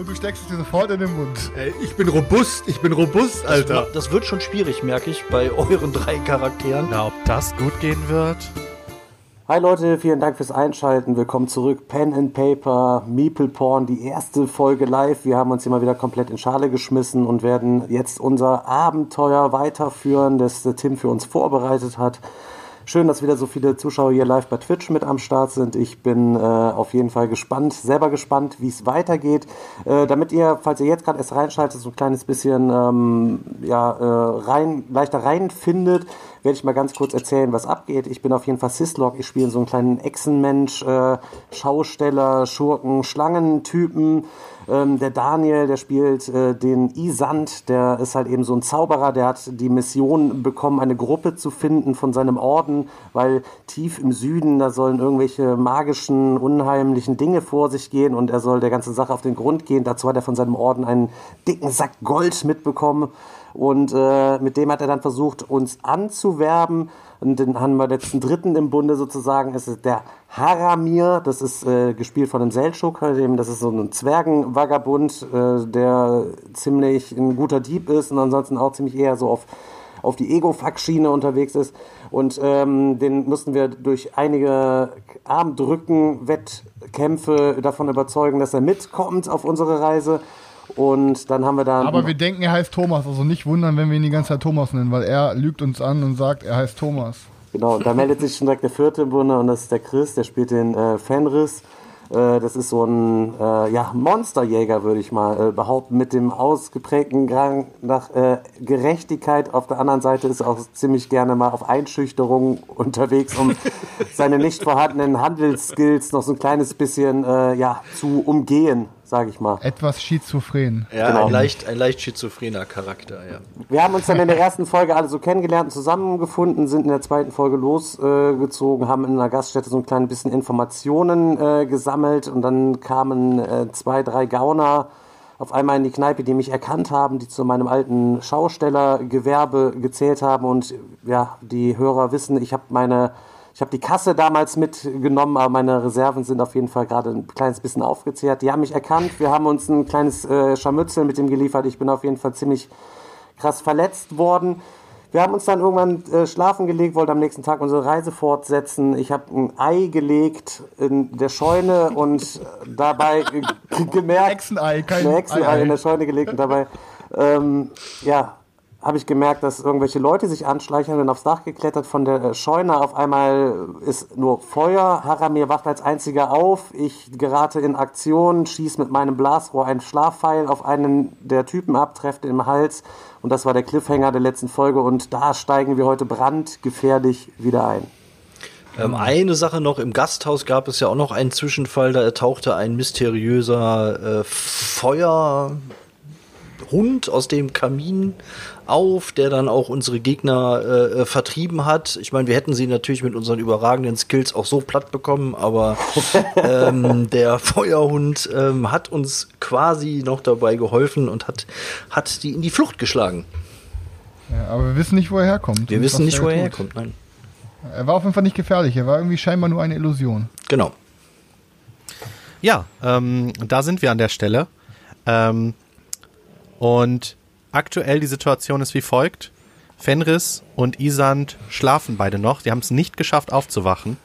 Und du steckst es dir sofort in den Mund. Ey, ich bin robust, ich bin robust, Alter. Das, das wird schon schwierig, merke ich, bei euren drei Charakteren. Na, ob das gut gehen wird? Hi Leute, vielen Dank fürs Einschalten. Willkommen zurück. Pen and Paper, Meeple Porn, die erste Folge live. Wir haben uns hier mal wieder komplett in Schale geschmissen und werden jetzt unser Abenteuer weiterführen, das der Tim für uns vorbereitet hat. Schön, dass wieder so viele Zuschauer hier live bei Twitch mit am Start sind. Ich bin äh, auf jeden Fall gespannt, selber gespannt, wie es weitergeht. Äh, damit ihr, falls ihr jetzt gerade erst reinschaltet, so ein kleines bisschen ähm, ja, äh, rein, leichter reinfindet, werde ich mal ganz kurz erzählen, was abgeht. Ich bin auf jeden Fall Syslog. Ich spiele so einen kleinen Echsenmensch, äh, Schausteller, Schurken, Schlangentypen. Ähm, der Daniel, der spielt äh, den Isand, der ist halt eben so ein Zauberer, der hat die Mission bekommen, eine Gruppe zu finden von seinem Orden, weil tief im Süden, da sollen irgendwelche magischen, unheimlichen Dinge vor sich gehen und er soll der ganzen Sache auf den Grund gehen. Dazu hat er von seinem Orden einen dicken Sack Gold mitbekommen und äh, mit dem hat er dann versucht, uns anzuwerben. Und den haben wir letzten Dritten im Bunde sozusagen. Es ist der Haramir, das ist äh, gespielt von einem Seltschuk, das ist so ein Zwergenvagabund, äh, der ziemlich ein guter Dieb ist und ansonsten auch ziemlich eher so auf auf die Ego-Fuck-Schiene unterwegs ist. Und ähm, den mussten wir durch einige Armdrücken, Wettkämpfe davon überzeugen, dass er mitkommt auf unsere Reise. Und dann haben wir dann. Aber wir denken, er heißt Thomas. Also nicht wundern, wenn wir ihn die ganze Zeit Thomas nennen, weil er lügt uns an und sagt, er heißt Thomas. Genau, und da meldet sich schon direkt der vierte im Bunde und das ist der Chris, der spielt den äh, Fenris. Äh, das ist so ein äh, ja, Monsterjäger, würde ich mal äh, behaupten, mit dem ausgeprägten Drang nach äh, Gerechtigkeit. Auf der anderen Seite ist er auch ziemlich gerne mal auf Einschüchterung unterwegs, um seine nicht vorhandenen Handelsskills noch so ein kleines bisschen äh, ja, zu umgehen, sage ich mal. Etwas schizophren. Ja, Genau. ein, leicht, ein leicht schizophrener Charakter, ja. Wir haben uns dann in der ersten Folge alle so kennengelernt und zusammengefunden, sind in der zweiten Folge losgezogen, haben in einer Gaststätte so ein klein bisschen Informationen äh, gesammelt und dann kamen äh, zwei, drei Gauner auf einmal in die Kneipe, die mich erkannt haben, die zu meinem alten Schaustellergewerbe gezählt haben und ja, die Hörer wissen, ich habe meine ich habe die Kasse damals mitgenommen, aber meine Reserven sind auf jeden Fall gerade ein kleines bisschen aufgezehrt. Die haben mich erkannt. Wir haben uns ein kleines äh, Scharmützel mit dem geliefert. Ich bin auf jeden Fall ziemlich krass verletzt worden. Wir haben uns dann irgendwann äh, schlafen gelegt, wollten am nächsten Tag unsere Reise fortsetzen. Ich habe ein Ei gelegt in der Scheune und äh, dabei ge gemerkt, Hexenei, kein ein Hexenei Ei-Ei. in der Scheune gelegt und dabei, ähm, ja, habe ich gemerkt, dass irgendwelche Leute sich anschleichen, bin aufs Dach geklettert von der äh, Scheune. Auf einmal ist nur Feuer. Haramir wacht als einziger auf. Ich gerate in Aktion, schieße mit meinem Blasrohr einen Schlafpfeil auf einen der Typen ab, treffe im Hals. Und das war der Cliffhanger der letzten Folge. Und da steigen wir heute brandgefährlich wieder ein. Ähm, eine Sache noch, im Gasthaus gab es ja auch noch einen Zwischenfall, da tauchte ein mysteriöser äh, Feuerhund aus dem Kamin auf, der dann auch unsere Gegner äh, äh, vertrieben hat. Ich meine, wir hätten sie natürlich mit unseren überragenden Skills auch so platt bekommen, aber ähm, der Feuerhund ähm, hat uns quasi noch dabei geholfen und hat, hat die in die Flucht geschlagen. Ja, aber wir wissen nicht, wo er herkommt. Wir wissen nicht, wo er herkommt. Nein. Er war auf jeden Fall nicht gefährlich. Er war irgendwie scheinbar nur eine Illusion. Genau. Ja, ähm, da sind wir an der Stelle. Ähm, und aktuell die Situation ist wie folgt. Fenris und Isand schlafen beide noch. Die haben es nicht geschafft aufzuwachen.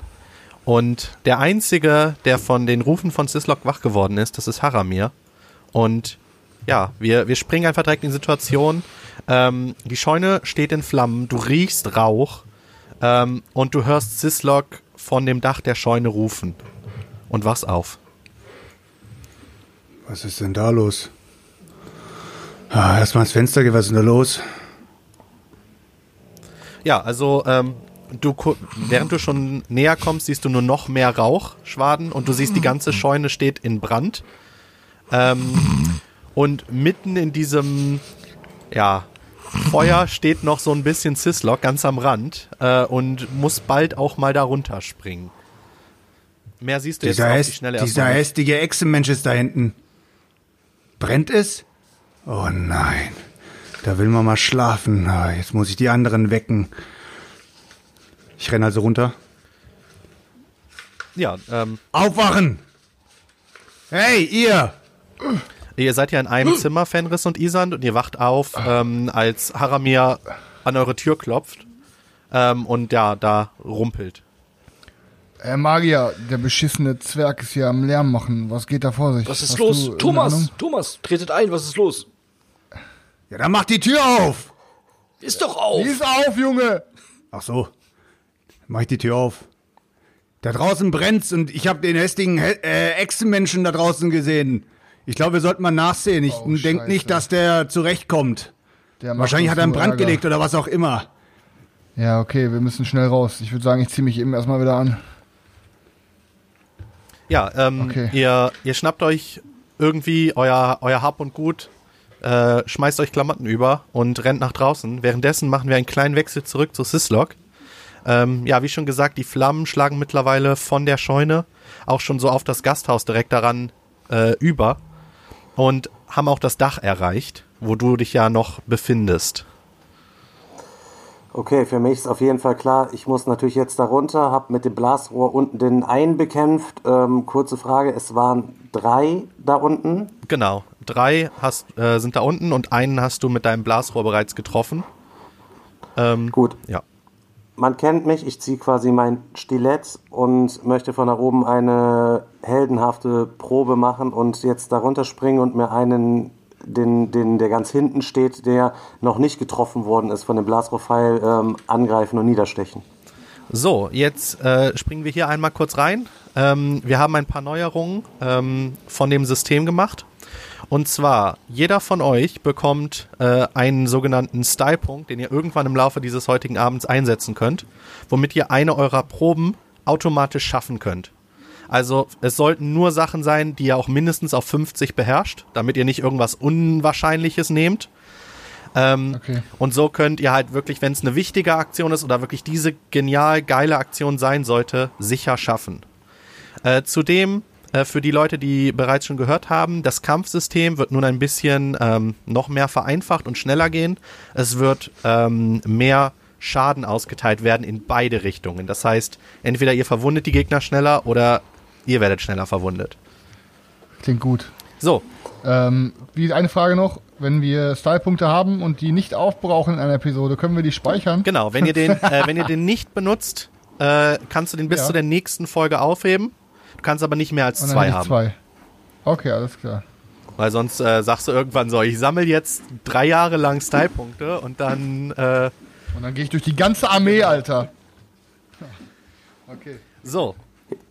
Und der Einzige, der von den Rufen von Sislok wach geworden ist, das ist Haramir. Und ja, wir, wir springen einfach direkt in die Situation. Ähm, die Scheune steht in Flammen, du riechst Rauch ähm, und du hörst Sislok von dem Dach der Scheune rufen. Und wachst auf. Was ist denn da los? Ah, erstmal ins Fenster gehen, was ist denn da los? Ja, also ähm, du während du schon näher kommst, siehst du nur noch mehr Rauchschwaden und du siehst, die ganze Scheune steht in Brand. Ähm, Und mitten in diesem, ja, Feuer steht noch so ein bisschen Sislock ganz am Rand äh, und muss bald auch mal da runterspringen. Mehr siehst du jetzt Dieser, auf die Schnelle dieser hässliche Echsenmensch ist da hinten. Brennt es? Oh nein. Da will man mal schlafen. Ah, Jetzt muss ich die anderen wecken. Ich renne also runter. Ja, ähm, Aufwachen! Hey, ihr! ihr seid ja in einem Zimmer, Fenris und Isand, und ihr wacht auf, ähm, als Haramir an eure Tür klopft ähm, und ja, da rumpelt. Herr Magier, der beschissene Zwerg ist hier am Lärm machen. Was geht da vor sich? Was ist Hast los? Thomas? Thomas, tretet ein, was ist los? Ja, dann mach die Tür auf! Ist doch auf! Lies auf, Junge! Ach so. Mach ich die Tür auf. Da draußen brennt's und ich habe den hässlichen He- äh, Echsenmenschen da draußen gesehen. Ich glaube, wir sollten mal nachsehen. Ich Oh, denk Scheiße. nicht, dass der zurechtkommt. Der Wahrscheinlich hat er einen Brand Ärger. gelegt oder was auch immer. Ja, okay, wir müssen schnell raus. Ich würde sagen, ich ziehe mich eben erstmal wieder an. Ja, ähm, Okay. ihr, ihr schnappt euch irgendwie euer, euer Hab und Gut, äh, schmeißt euch Klamotten über und rennt nach draußen. Währenddessen machen wir einen kleinen Wechsel zurück zu Sislok. Ähm, ja, wie schon gesagt, die Flammen schlagen mittlerweile von der Scheune auch schon so auf das Gasthaus direkt daran äh, über und haben auch das Dach erreicht, wo du dich ja noch befindest. Okay, für mich ist auf jeden Fall klar, ich muss natürlich jetzt da runter, habe mit dem Blasrohr unten den einen bekämpft. Ähm, kurze Frage, es waren drei da unten. Genau, drei hast, äh, sind da unten und einen hast du mit deinem Blasrohr bereits getroffen. Ähm, Gut, ja. man kennt mich, ich ziehe quasi mein Stilett und möchte von da oben eine heldenhafte Probe machen und jetzt da runterspringen und mir einen, den, den, der ganz hinten steht, der noch nicht getroffen worden ist von dem Blasrohrpfeil, ähm, angreifen und niederstechen. So, jetzt äh, springen wir hier einmal kurz rein. Ähm, wir haben ein paar Neuerungen ähm, von dem System gemacht. Und zwar, jeder von euch bekommt äh, einen sogenannten Style-Punkt, den ihr irgendwann im Laufe dieses heutigen Abends einsetzen könnt, womit ihr eine eurer Proben automatisch schaffen könnt. Also es sollten nur Sachen sein, die ihr auch mindestens auf 50 beherrscht, damit ihr nicht irgendwas Unwahrscheinliches nehmt. Ähm, Okay. Und so könnt ihr halt wirklich, wenn es eine wichtige Aktion ist oder wirklich diese genial geile Aktion sein sollte, sicher schaffen. Äh, zudem, äh, für die Leute, die bereits schon gehört haben, das Kampfsystem wird nun ein bisschen ähm, noch mehr vereinfacht und schneller gehen. Es wird ähm, mehr Schaden ausgeteilt werden in beide Richtungen. Das heißt, entweder ihr verwundet die Gegner schneller oder ihr werdet schneller verwundet. Klingt gut. So, Ähm, wie eine Frage noch. Wenn wir Stylepunkte haben und die nicht aufbrauchen in einer Episode, können wir die speichern? Genau, wenn ihr den, äh, wenn ihr den nicht benutzt, äh, kannst du den bis Ja. zu der nächsten Folge aufheben. Du kannst aber nicht mehr als zwei haben. zwei. Okay, alles klar. Weil sonst äh, sagst du irgendwann so, ich sammle jetzt drei Jahre lang Stylepunkte und dann äh, Und dann gehe ich durch die ganze Armee, Alter. Okay. so.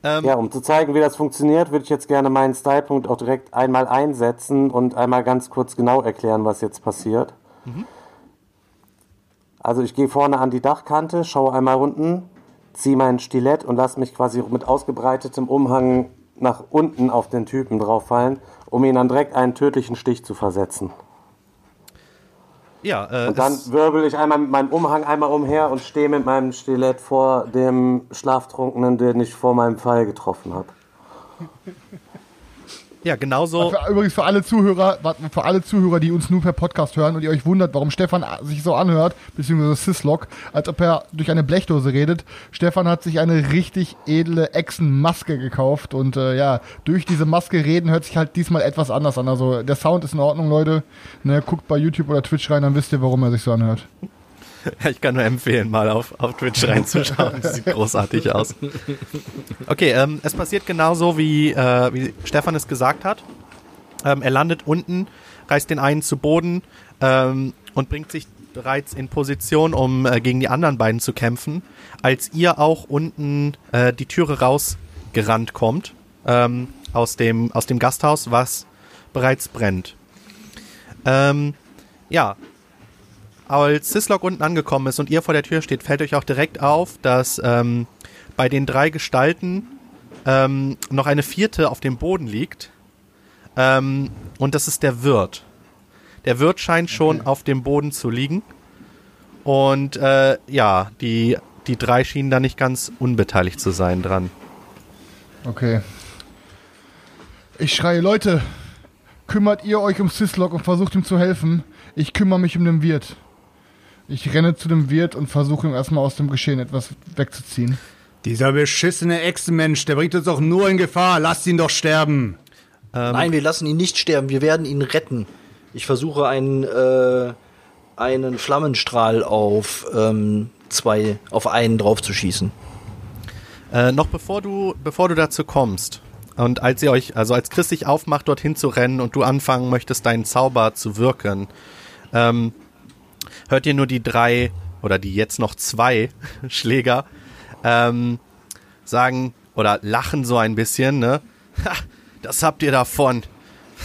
Ähm, Ja, um zu zeigen, wie das funktioniert, würde ich jetzt gerne meinen Stylepunkt auch direkt einmal einsetzen und einmal ganz kurz genau erklären, was jetzt passiert. Also ich gehe vorne an die Dachkante, schaue einmal unten, ziehe mein Stilett und lasse mich quasi mit ausgebreitetem Umhang nach unten auf den Typen drauf fallen, um ihn dann direkt einen tödlichen Stich zu versetzen. ja, äh, Und dann wirbel ich einmal mit meinem Umhang einmal umher und stehe mit meinem Stilett vor dem Schlaftrunkenen, den ich vor meinem Pfeil getroffen habe. Ja, genauso. Für, übrigens für alle Zuhörer, für alle Zuhörer, die uns nur per Podcast hören und ihr euch wundert, warum Stefan sich so anhört, beziehungsweise Sislock, als ob er durch eine Blechdose redet. Stefan hat sich eine richtig edle Echsenmaske gekauft und äh, ja, durch diese Maske reden hört sich halt diesmal etwas anders an. Also der Sound ist in Ordnung, Leute. Ne, guckt bei YouTube oder Twitch rein, dann wisst ihr, warum er sich so anhört. Ich kann nur empfehlen, mal auf, auf Twitch reinzuschauen. Das sieht großartig aus. Okay, ähm, es passiert genauso, wie, äh, wie Stefan es gesagt hat. Ähm, er landet unten, reißt den einen zu Boden ähm, und bringt sich bereits in Position, um äh, gegen die anderen beiden zu kämpfen, als ihr auch unten äh, die Türe rausgerannt kommt ähm, aus, dem, aus dem Gasthaus, was bereits brennt. Ähm, ja, als Sislock unten angekommen ist und ihr vor der Tür steht, fällt euch auch direkt auf, dass ähm, bei den drei Gestalten ähm, noch eine vierte auf dem Boden liegt. Ähm, und das ist der Wirt. Der Wirt scheint schon auf dem Boden zu liegen. Und äh, ja, die, die drei schienen da nicht ganz unbeteiligt zu sein dran. Okay. Ich schreie, Leute, kümmert ihr euch um Syslok und versucht ihm zu helfen. Ich kümmere mich um den Wirt. Ich renne zu dem Wirt und versuche ihm erstmal aus dem Geschehen etwas wegzuziehen. Dieser beschissene Echsenmensch, der bringt uns doch nur in Gefahr. Lasst ihn doch sterben. Nein, wir lassen ihn nicht sterben, wir werden ihn retten. Ich versuche einen, äh, einen Flammenstrahl auf ähm, zwei, auf einen draufzuschießen. Äh, noch bevor du, bevor du dazu kommst und als ihr euch, also als Chris sich aufmacht, dorthin zu rennen und du anfangen möchtest, deinen Zauber zu wirken, ähm, hört ihr nur die drei oder die jetzt noch zwei Schläger ähm, sagen oder lachen so ein bisschen, ne? Das habt ihr davon.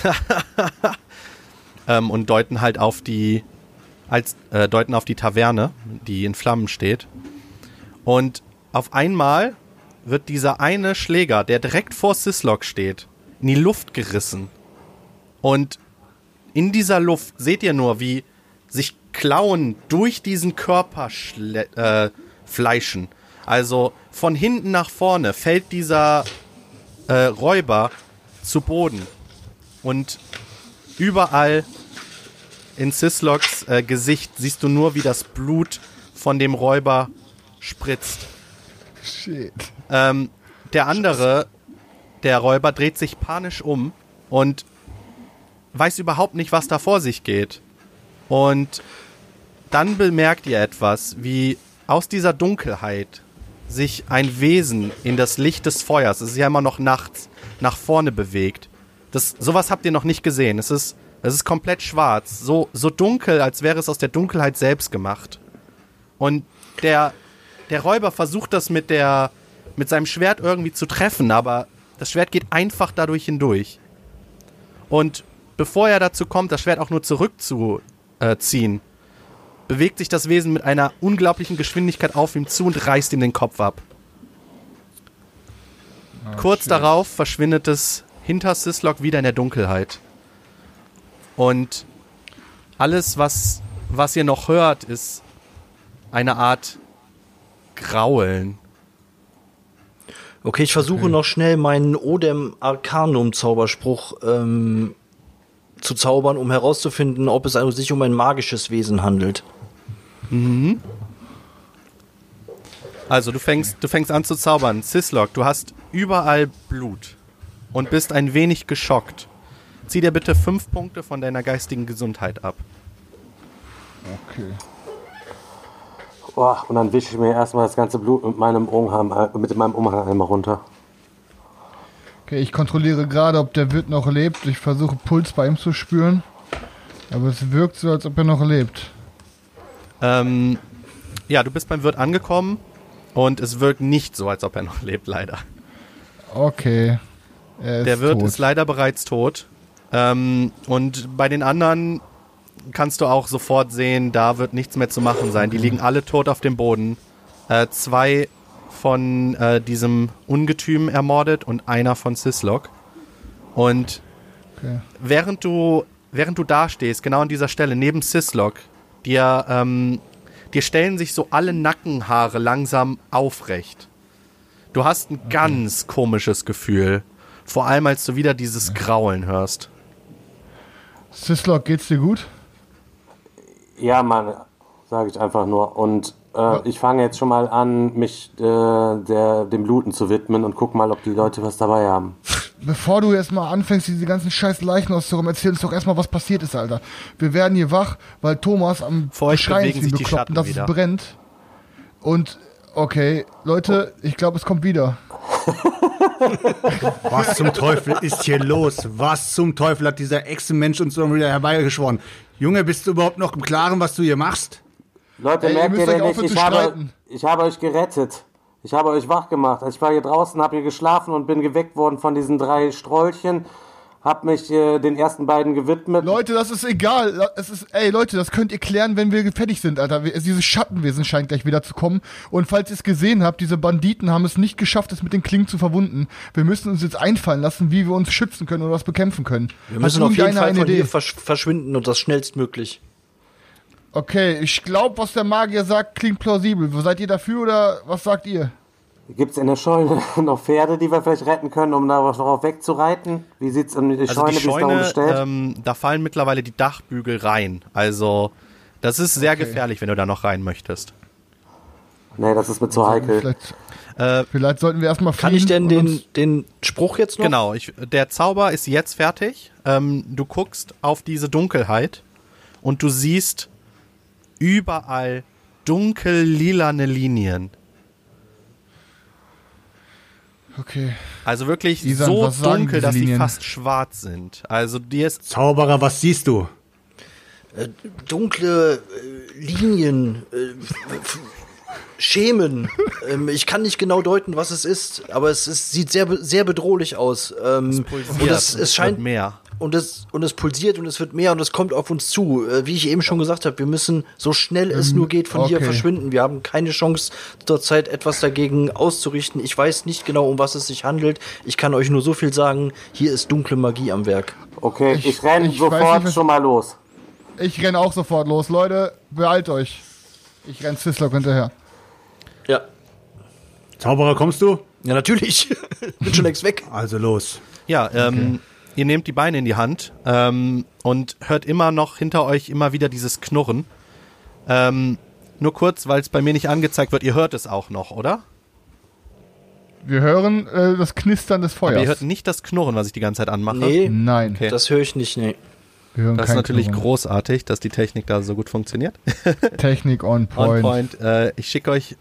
ähm, und deuten halt auf die, als äh, deuten auf die Taverne, die in Flammen steht. Und auf einmal wird dieser eine Schläger, der direkt vor Syslok steht, in die Luft gerissen. Und in dieser Luft seht ihr nur, wie sich Klauen durch diesen Körper äh, fleischen. Also von hinten nach vorne fällt dieser äh, Räuber zu Boden. Und überall in Sisloks äh, Gesicht siehst du nur, wie das Blut von dem Räuber spritzt. Shit. Ähm, der andere, der Räuber, dreht sich panisch um und weiß überhaupt nicht, was da vor sich geht. Und dann bemerkt ihr etwas, wie aus dieser Dunkelheit sich ein Wesen in das Licht des Feuers, es ist ja immer noch nachts, nach vorne bewegt. Das, sowas habt ihr noch nicht gesehen. Es ist, es ist komplett schwarz, so, so dunkel, als wäre es aus der Dunkelheit selbst gemacht. Und der, der Räuber versucht das mit der, mit seinem Schwert irgendwie zu treffen, aber das Schwert geht einfach dadurch hindurch. Und bevor er dazu kommt, das Schwert auch nur zurückzuziehen, bewegt sich das Wesen mit einer unglaublichen Geschwindigkeit auf ihm zu und reißt ihm den Kopf ab. Kurz shit. darauf verschwindet es hinter Syslok wieder in der Dunkelheit. Und alles, was, was ihr noch hört, ist eine Art Graulen. Okay, ich versuche noch schnell meinen Odem Arcanum Zauberspruch ähm, zu zaubern, um herauszufinden, ob es sich um ein magisches Wesen handelt. Also du fängst, du fängst an zu zaubern. Syslok, du hast überall Blut und bist ein wenig geschockt. Zieh dir bitte fünf Punkte von deiner geistigen Gesundheit ab. Okay. Boah, und dann wische ich mir erstmal das ganze Blut mit meinem Umhang, äh, mit meinem Umhang einmal runter. Okay, ich kontrolliere gerade, ob der Wirt noch lebt. Ich versuche Puls bei ihm zu spüren. Aber es wirkt so, als ob er noch lebt. Ähm, ja, du bist beim Wirt angekommen und es wirkt nicht so, als ob er noch lebt, leider. Okay. Er Der Wirt tot. ist leider bereits tot. Ähm, und bei den anderen kannst du auch sofort sehen, da wird nichts mehr zu machen sein. Die liegen alle tot auf dem Boden. Äh, zwei von äh, diesem Ungetüm ermordet und einer von Syslok. Und Okay. während du, während du dastehst, genau an dieser Stelle, neben Syslok, dir, ähm, dir stellen sich so alle Nackenhaare langsam aufrecht. Du hast ein ganz komisches Gefühl. Vor allem, als du wieder dieses Graulen hörst. Syslok, geht's dir gut? Ja, Mann, sage ich einfach nur. Und äh, ich fange jetzt schon mal an, mich äh, der, dem Bluten zu widmen und guck mal, ob die Leute was dabei haben. Bevor du jetzt mal anfängst, diese ganzen scheiß Leichen auszuräumen, erzähl uns doch erstmal, was passiert ist, Alter. Wir werden hier wach, weil Thomas am Schreien ist wie bekloppt dass wieder. es brennt. Und, okay, Leute, ich glaube, es kommt wieder. Was zum Teufel ist hier los? Was zum Teufel hat dieser Echsenmensch uns so wieder herbeigeschworen? Junge, bist du überhaupt noch im Klaren, was du hier machst? Leute, Ey, ihr merkt ihr euch denn nicht, ich habe, ich habe euch gerettet. Ich habe euch wach gemacht. Ich war hier draußen, habe hier geschlafen und bin geweckt worden von diesen drei Strolchen. hab mich äh, den ersten beiden gewidmet. Leute, das ist egal. Es ist, ey, Leute, das könnt ihr klären, wenn wir fertig sind, Alter. Wir- Dieses Schattenwesen scheint gleich wieder zu kommen. Und falls ihr es gesehen habt, diese Banditen haben es nicht geschafft, es mit den Klingen zu verwunden. Wir müssen uns jetzt einfallen lassen, wie wir uns schützen können oder was bekämpfen können. Wir müssen auf jeden Fall eine von Idee? hier versch verschwinden und das schnellstmöglich. Okay, ich glaube, was der Magier sagt, klingt plausibel. Seid ihr dafür oder was sagt ihr? Gibt's in der Scheune noch Pferde, die wir vielleicht retten können, um darauf wegzureiten? Wie sieht's in der Also Scheune, die wie ist da Scheune, umgestellt? ähm, da fallen mittlerweile die Dachbügel rein. Also das ist sehr gefährlich, wenn du da noch rein möchtest. nee, das ist mir zu heikel. Vielleicht, Äh, vielleicht sollten wir erstmal Kann ich denn den, den Spruch jetzt noch? Genau, ich, der Zauber ist jetzt fertig. Ähm, du guckst auf diese Dunkelheit und du siehst überall dunkel-lilane Linien. Okay. Also wirklich Isan, so dunkel, dass sie Linien? fast schwarz sind. Also dir ist Zauberer, was siehst du? Dunkle äh, Linien, äh, Schemen. ähm, ich kann nicht genau deuten, was es ist, aber es, ist, sieht sehr, sehr bedrohlich aus. Ähm, und es, es scheint mehr. Und es und es pulsiert und es wird mehr und es kommt auf uns zu. Äh, wie ich eben schon gesagt habe, wir müssen so schnell es nur geht von hier okay. verschwinden. Wir haben keine Chance zurzeit etwas dagegen auszurichten. Ich weiß nicht genau, um was es sich handelt. Ich kann euch nur so viel sagen: Hier ist dunkle Magie am Werk. Okay, ich, Ich- renn ich weiß sofort nicht, schon mal los. Ich renn auch sofort los. Leute, beeilt euch. Ich renn Sislock hinterher. Ja, Zauberer, kommst du? ja natürlich. Bin schon längst weg. Also los. Ja, ähm, ihr nehmt die Beine in die Hand ähm, und hört immer noch hinter euch immer wieder dieses Knurren. Ähm, nur kurz, weil es bei mir nicht angezeigt wird, ihr hört es auch noch, oder? Wir hören äh, das Knistern des Aber ihr hört Feuers. nicht das Knurren, was ich die ganze Zeit anmache. Nee, Nein, Okay. das höre ich nicht. Nee. wir hören Das ist natürlich Knurren. großartig, dass die Technik da so gut funktioniert. Technik on On point. point. Äh, ich schicke euch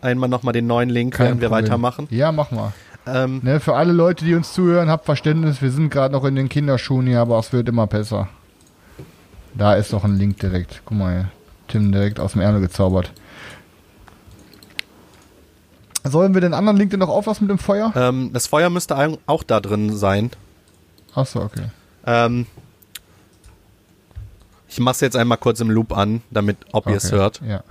einmal nochmal den neuen Link, Kein während wir Problem. weitermachen. Ja, mach mal. Ähm, Ne, für alle Leute, die uns zuhören, habt Verständnis. Wir sind gerade noch in den Kinderschuhen hier, aber es wird immer besser. Da ist doch ein Link direkt. Guck mal hier. Tim direkt aus dem Ärmel gezaubert. Sollen wir den anderen Link denn noch auflassen mit dem Feuer? ähm, das Feuer müsste auch da drin sein. Achso, okay. Ähm, ich mache es jetzt einmal kurz im Loop an, damit ob ihr es okay. hört. Ja.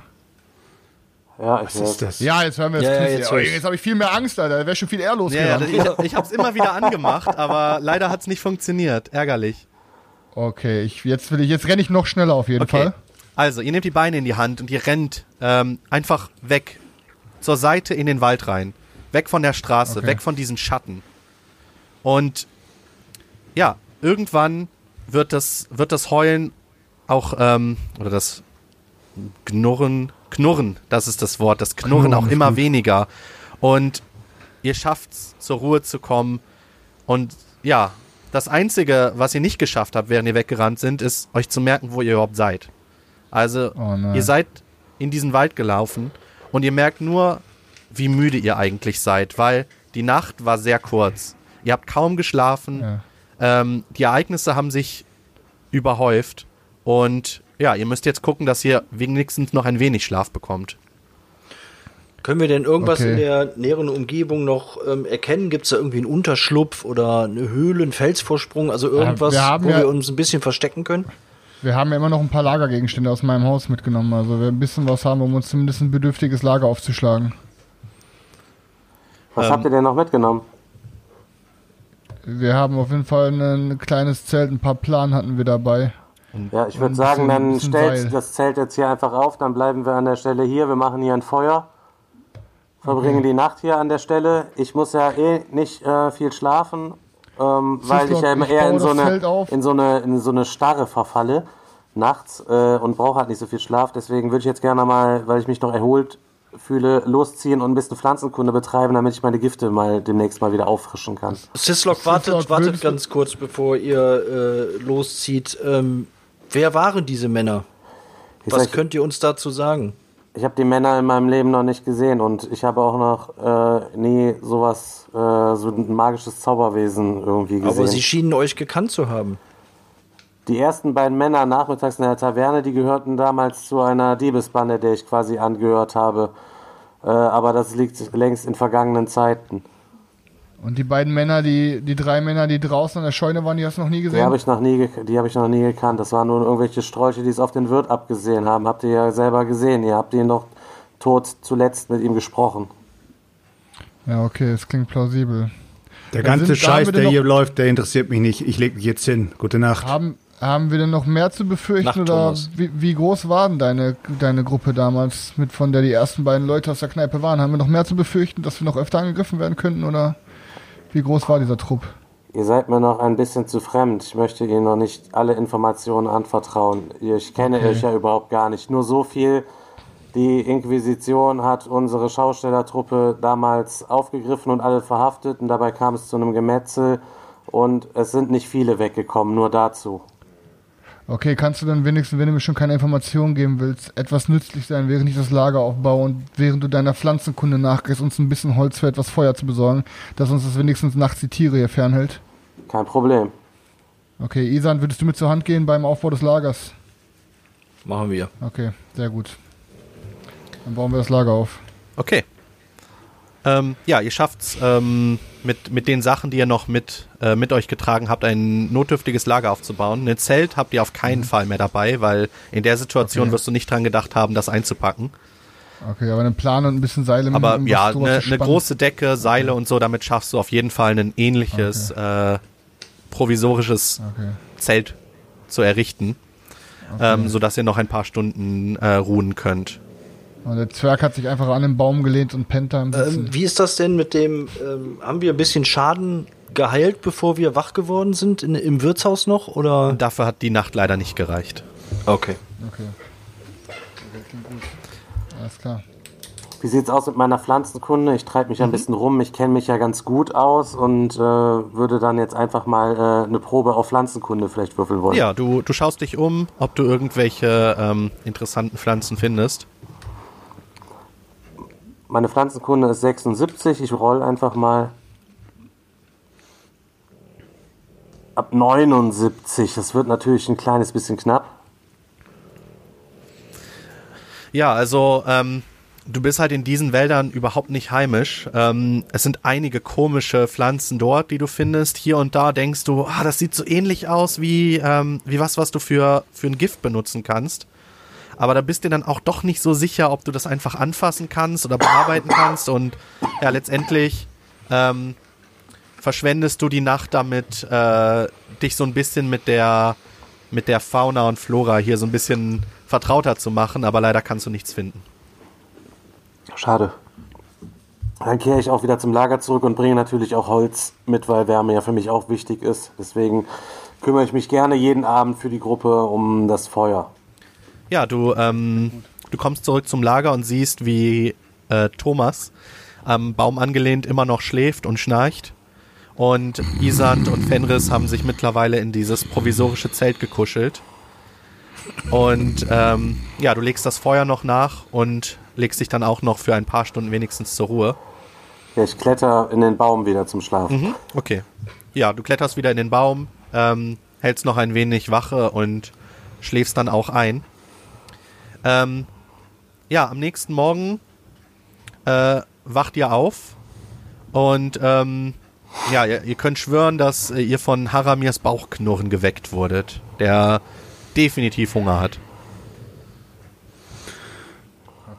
Ja, ich Was ist das? Ja, jetzt hören wir es. Ja, ja, jetzt Oh, jetzt habe ich viel mehr Angst, Alter. Da wäre schon viel eher Ja, ja, losgegangen. das, ich, ich habe es immer wieder angemacht, aber leider hat es nicht funktioniert. Ärgerlich. Okay, ich, jetzt will ich, jetzt renne ich noch schneller auf jeden Okay. Fall. Also, ihr nehmt die Beine in die Hand und ihr rennt ähm, einfach weg. Zur Seite in den Wald rein. Weg von der Straße, Okay. weg von diesen Schatten. Und ja, irgendwann wird das, wird das Heulen auch, ähm, oder das Knurren, Knurren, das ist das Wort, das Knurren Knurren auch immer gut. weniger. Und ihr schafft's, zur Ruhe zu kommen. Und ja, das Einzige, was ihr nicht geschafft habt, während ihr weggerannt sind, ist, euch zu merken, wo ihr überhaupt seid. Also, Oh ihr seid in diesen Wald gelaufen und ihr merkt nur, wie müde ihr eigentlich seid, weil die Nacht war sehr kurz. Ihr habt kaum geschlafen. Ja. Ähm, die Ereignisse haben sich überhäuft und ja, ihr müsst jetzt gucken, dass ihr wenigstens noch ein wenig Schlaf bekommt. Können wir denn irgendwas Okay. in der näheren Umgebung noch ähm, erkennen? Gibt es da irgendwie einen Unterschlupf oder eine Höhle, einen Felsvorsprung? Also irgendwas, wir haben wo ja- wir uns ein bisschen verstecken können? Wir haben ja immer noch ein paar Lagergegenstände aus meinem Haus mitgenommen. Also wir ein bisschen was haben, um uns zumindest ein bedürftiges Lager aufzuschlagen. Was Ähm, habt ihr denn noch mitgenommen? Wir haben auf jeden Fall ein kleines Zelt, ein paar Plan hatten wir dabei. Ja, ich würde sagen, dann stellt das Zelt jetzt hier einfach auf, dann bleiben wir an der Stelle hier, wir machen hier ein Feuer, verbringen die Nacht hier an der Stelle. Ich muss ja eh nicht äh, viel schlafen, ähm, weil ich ja immer ich eher in so, eine, in, so eine, in so eine Starre verfalle nachts äh, und brauche halt nicht so viel Schlaf. Deswegen würde ich jetzt gerne mal, weil ich mich noch erholt fühle, losziehen und ein bisschen Pflanzenkunde betreiben, damit ich meine Gifte mal demnächst mal wieder auffrischen kann. Sislok, wartet, wartet ganz kurz, bevor ihr äh, loszieht. Ähm, wer waren diese Männer? Ich Was sag- könnt ihr uns dazu sagen? Ich habe die Männer in meinem Leben noch nicht gesehen und ich habe auch noch äh, nie sowas, äh, so ein magisches Zauberwesen irgendwie gesehen. Aber sie schienen euch gekannt zu haben. die ersten beiden Männer nachmittags in der Taverne, die gehörten damals zu einer Diebesbande, der ich quasi angehört habe. Äh, aber das liegt längst in vergangenen Zeiten. Und die beiden Männer, die, die drei Männer, die draußen an der Scheune waren, die hast du noch nie Die gesehen? habe ich noch nie, die habe ich noch nie gekannt. Das waren nur irgendwelche Sträuche, die es auf den Wirt abgesehen haben. Habt ihr ja selber gesehen. Ihr habt ihn noch tot zuletzt mit ihm gesprochen. ja, okay, das klingt plausibel. Der Dann ganze Scheiß, der hier läuft, der interessiert mich nicht. Ich leg mich jetzt hin. Gute Nacht. Haben, haben wir denn noch mehr zu befürchten Nacht, oder wie, wie groß war denn deine, deine Gruppe damals, mit von der die ersten beiden Leute aus der Kneipe waren? Haben wir noch mehr zu befürchten, dass wir noch öfter angegriffen werden könnten oder wie groß war dieser Trupp? Ihr seid mir noch ein bisschen zu fremd. Ich möchte Ihnen noch nicht alle Informationen anvertrauen. Ich kenne Okay. euch ja überhaupt gar nicht. Nur so viel. Die Inquisition hat unsere Schaustellertruppe damals aufgegriffen und alle verhaftet und dabei kam es zu einem Gemetzel und es sind nicht viele weggekommen, nur dazu. Okay, kannst du dann wenigstens, wenn du mir schon keine Informationen geben willst, etwas nützlich sein, während ich das Lager aufbaue und während du deiner Pflanzenkunde nachgehst, uns ein bisschen Holz für etwas Feuer zu besorgen, dass uns das wenigstens nachts die Tiere hier fernhält? Kein Problem. Okay, Isan, würdest du mir zur Hand gehen beim Aufbau des Lagers? Machen wir. Okay, sehr gut. Dann bauen wir das Lager auf. Okay. Ähm, ja, ihr schafft's ähm, mit, mit den Sachen, die ihr noch mit, äh, mit euch getragen habt, ein notdürftiges Lager aufzubauen. Ein Zelt habt ihr auf keinen Fall mehr dabei, weil in der Situation Okay. wirst du nicht dran gedacht haben, das einzupacken. Okay, aber einen Plan und ein bisschen Seile Aber um ja, eine ne große Decke, Seile und so, damit schaffst du auf jeden Fall ein ähnliches äh, provisorisches Okay. Zelt zu errichten, ähm, sodass ihr noch ein paar Stunden äh, ruhen könnt. Und der Zwerg hat sich einfach an den Baum gelehnt und pennt da im Sitzen. Ähm, wie ist das denn mit dem, ähm, haben wir ein bisschen Schaden geheilt, bevor wir wach geworden sind, in, im Wirtshaus noch, oder? Dafür hat die Nacht leider nicht gereicht. Okay. Okay. Alles klar. Wie sieht's aus mit meiner Pflanzenkunde? Ich treibe mich ein bisschen rum. Ich kenne mich ja ganz gut aus und äh, würde dann jetzt einfach mal äh, eine Probe auf Pflanzenkunde vielleicht würfeln wollen. Ja, du, du schaust dich um, ob du irgendwelche ähm, interessanten Pflanzen findest. Meine Pflanzenkunde ist 76. Ich roll einfach mal ab 79. Das wird natürlich ein kleines bisschen knapp. Ja, also ähm, du bist halt in diesen Wäldern überhaupt nicht heimisch. Ähm, es sind einige komische Pflanzen dort, die du findest. Hier und da denkst du, ah, das sieht so ähnlich aus wie, ähm, wie was, was du für, für ein Gift benutzen kannst. Aber da bist du dann auch doch nicht so sicher, ob du das einfach anfassen kannst oder bearbeiten kannst. Und ja, letztendlich ähm, verschwendest du die Nacht damit, äh, dich so ein bisschen mit der, mit der Fauna und Flora hier so ein bisschen vertrauter zu machen, aber leider kannst du nichts finden. Schade. Dann kehre ich auch wieder zum Lager zurück und bringe natürlich auch Holz mit, weil Wärme ja für mich auch wichtig ist. Deswegen kümmere ich mich gerne jeden Abend für die Gruppe um das Feuer. Ja, du, ähm, du kommst zurück zum Lager und siehst, wie äh, Thomas am Baum angelehnt immer noch schläft und schnarcht. Und Isand und Fenris haben sich mittlerweile in dieses provisorische Zelt gekuschelt. Und ähm, ja, du legst das Feuer noch nach und legst dich dann auch noch für ein paar Stunden wenigstens zur Ruhe. Ja, ich kletter in den Baum wieder zum Schlafen. Mhm, okay. Ja, du kletterst wieder in den Baum, ähm, hältst noch ein wenig Wache und schläfst dann auch ein. Ähm, ja, am nächsten Morgen äh, wacht ihr auf und ähm, ja, ihr, ihr könnt schwören, dass äh, ihr von Haramirs Bauchknurren geweckt wurdet, der definitiv Hunger hat.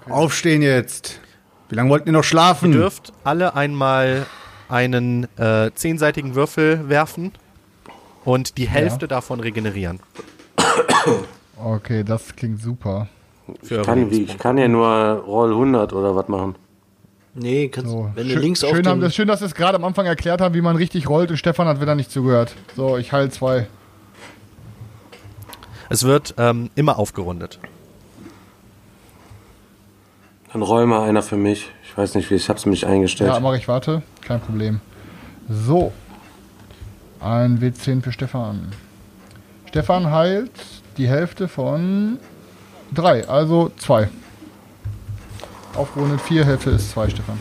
Aufstehen jetzt. Wie lange wollt ihr noch Ihr schlafen? dürft alle einmal einen äh, zehnseitigen Würfel werfen und die Hälfte davon regenerieren. Okay, das klingt super. Für eure Kann, wie, ich kann ja nur Roll 100 oder was machen. Nee, kannst, So. wenn du schön, links auf schön, haben, das, schön, dass wir es gerade am Anfang erklärt haben, wie man richtig rollt und Stefan hat wieder nicht zugehört. So, ich heil zwei. Es wird ähm, immer aufgerundet. Dann roll mal einer für mich. Ich weiß nicht, wie ich hab's mich eingestellt. Ja, mache ich, warte. Kein Problem. So. Ein W10 für Stefan. Stefan heilt die Hälfte von drei, also zwei. Aufgerundet vier, Hälfte ist zwei, Stefan.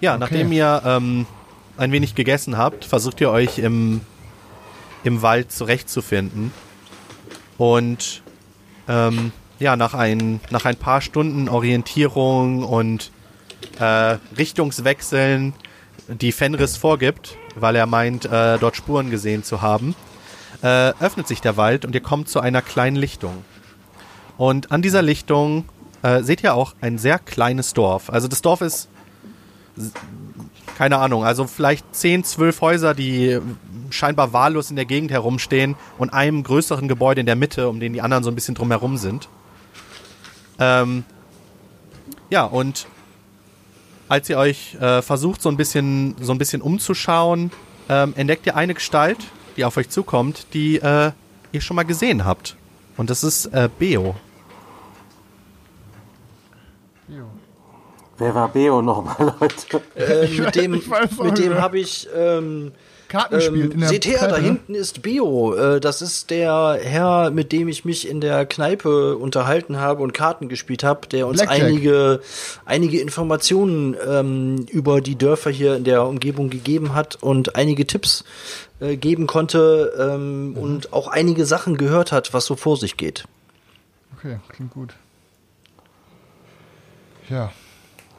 Ja, Okay. nachdem ihr ähm, ein wenig gegessen habt, versucht ihr euch im, im Wald zurechtzufinden. Und ähm, ja, nach ein, nach ein paar Stunden Orientierung und äh, Richtungswechseln, die Fenris vorgibt, weil er meint, äh, dort Spuren gesehen zu haben, äh, öffnet sich der Wald und ihr kommt zu einer kleinen Lichtung. Und an dieser Lichtung äh, seht ihr auch ein sehr kleines Dorf. Also das Dorf ist, keine Ahnung, also vielleicht 10, 12 Häuser, die scheinbar wahllos in der Gegend herumstehen und einem größeren Gebäude in der Mitte, um den die anderen so ein bisschen drumherum sind. Ähm, ja, und als ihr euch äh, versucht, so ein bisschen, so ein bisschen umzuschauen, ähm, entdeckt ihr eine Gestalt, die auf euch zukommt, die äh, ihr schon mal gesehen habt. Und das ist äh, Beo. Wer war Beo nochmal, Leute? Äh, mit dem, mit dem habe ich ähm, Karten gespielt in ähm, der seht her, da ne? hinten ist Bio. Äh, das ist der Herr, mit dem ich mich in der Kneipe unterhalten habe und Karten gespielt habe, der uns Blackjack. einige, einige Informationen ähm, über die Dörfer hier in der Umgebung gegeben hat und einige Tipps äh, geben konnte ähm, Mhm. und auch einige Sachen gehört hat, was so vor sich geht. Okay, klingt gut. Ja.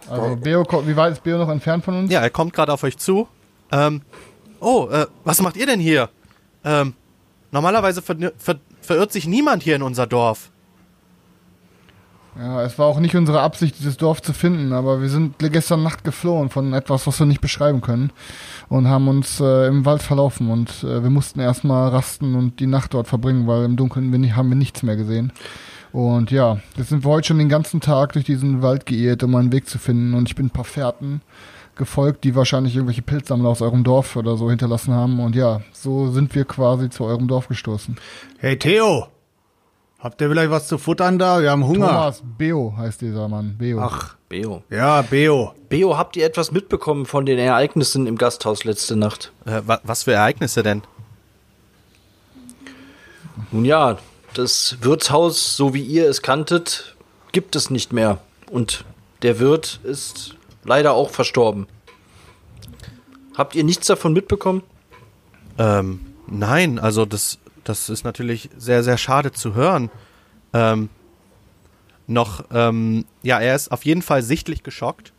Also Beo, wie weit ist Beo noch entfernt von uns? Ja, er kommt gerade auf euch zu. Ähm, oh, äh, was macht ihr denn hier? Ähm, normalerweise ver ver verirrt sich niemand hier in unser Dorf. Ja, es war auch nicht unsere Absicht, dieses Dorf zu finden, aber wir sind gestern Nacht geflohen von etwas, was wir nicht beschreiben können und haben uns äh, im Wald verlaufen und äh, wir mussten erstmal rasten und die Nacht dort verbringen, weil im Dunkeln wir nicht, haben wir nichts mehr gesehen. Und ja, jetzt sind wir heute schon den ganzen Tag durch diesen Wald geirrt, um einen Weg zu finden und ich bin ein paar Fährten gefolgt, die wahrscheinlich irgendwelche Pilzsammler aus eurem Dorf oder so hinterlassen haben und ja, so sind wir quasi zu eurem Dorf gestoßen. Hey Theo, habt ihr vielleicht was zu futtern da? Wir haben Hunger. Thomas Beo heißt dieser Mann, Beo. Ach, Beo. ja, Beo. Beo, habt ihr etwas mitbekommen von den Ereignissen im Gasthaus letzte Nacht? Äh, wa was für Ereignisse denn? Nun ja, das Wirtshaus, so wie ihr es kanntet, gibt es nicht mehr. Und der Wirt ist leider auch verstorben. Habt ihr nichts davon mitbekommen? Ähm, nein, also das, das ist natürlich sehr, sehr schade zu hören. Ähm, noch, ähm, ja, er ist auf jeden Fall sichtlich geschockt.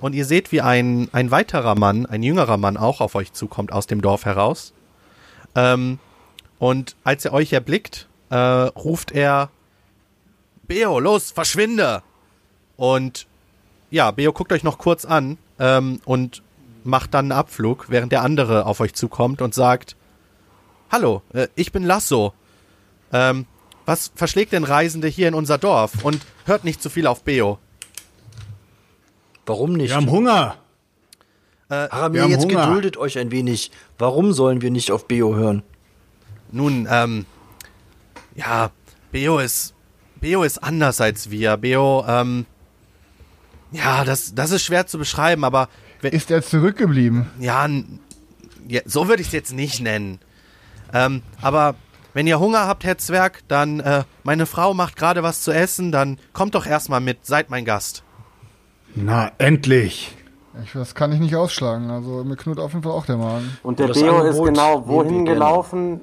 Und ihr seht, wie ein, ein weiterer Mann, ein jüngerer Mann auch auf euch zukommt aus dem Dorf heraus. Ähm, und als er euch erblickt, äh, ruft er, Beo, los, verschwinde! Und ja, Beo guckt euch noch kurz an ähm, und macht dann einen Abflug, während der andere auf euch zukommt und sagt, Hallo, äh, ich bin Lasso. Ähm, was verschlägt denn Reisende hier in unser Dorf? Und hört nicht zu viel auf Beo. Warum nicht? Wir haben Hunger. Aramir, wir haben jetzt Hunger. geduldet euch ein wenig. Warum sollen wir nicht auf Beo hören? Nun, ähm, ja, Beo ist, Beo ist anders als wir. Beo, ähm, ja, das, das ist schwer zu beschreiben, aber wenn, Ist er zurückgeblieben? ja, ja so würde ich es jetzt nicht nennen. Ähm, aber wenn ihr Hunger habt, Herr Zwerg, dann, äh, meine Frau macht gerade was zu essen, dann kommt doch erstmal mit, seid mein Gast. Na, endlich. Ich, das kann ich nicht ausschlagen. Also mir knurrt auf jeden Fall auch der Magen. Und der Beo ist genau wohin gelaufen?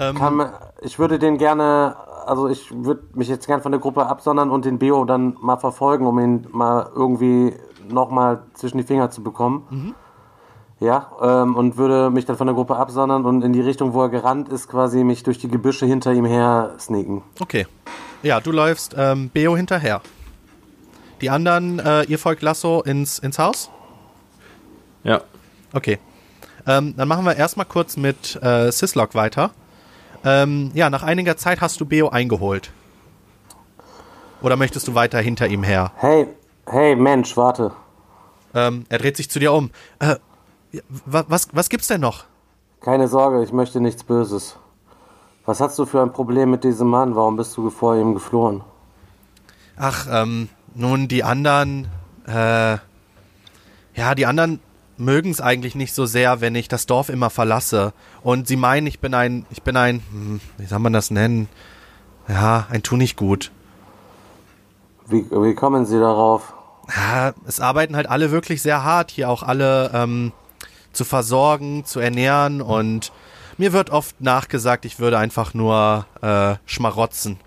Ähm, Kann, man- ich würde den gerne, also ich würde mich jetzt gern von der Gruppe absondern und den Beo dann mal verfolgen, um ihn mal irgendwie nochmal zwischen die Finger zu bekommen. Ja, ähm, und würde mich dann von der Gruppe absondern und in die Richtung, wo er gerannt ist, quasi mich durch die Gebüsche hinter ihm her sneaken. Okay. Ja, du läufst ähm, Beo hinterher. Die anderen, äh, ihr folgt Lasso ins, ins Haus? Ja. Okay. Ähm, dann machen wir erstmal kurz mit äh, Syslog weiter. Ähm, ja, nach einiger Zeit hast du Beo eingeholt. Oder möchtest du weiter hinter ihm her? Hey, hey, Mensch, warte. Ähm, er dreht sich zu dir um. Äh, was, was gibt's denn noch? Keine Sorge, ich möchte nichts Böses. Was hast du für ein Problem mit diesem Mann? Warum bist du vor ihm geflohen? Ach, ähm, nun, die anderen, äh, ja, die anderen mögen es eigentlich nicht so sehr, wenn ich das Dorf immer verlasse. Und sie meinen, ich bin ein, ich bin ein, hm, wie soll man das nennen? Ja, ein Tu nicht gut. Wie, wie kommen Sie darauf? Ja, es arbeiten halt alle wirklich sehr hart, hier auch alle ähm, zu versorgen, zu ernähren und mir wird oft nachgesagt, ich würde einfach nur äh, schmarotzen.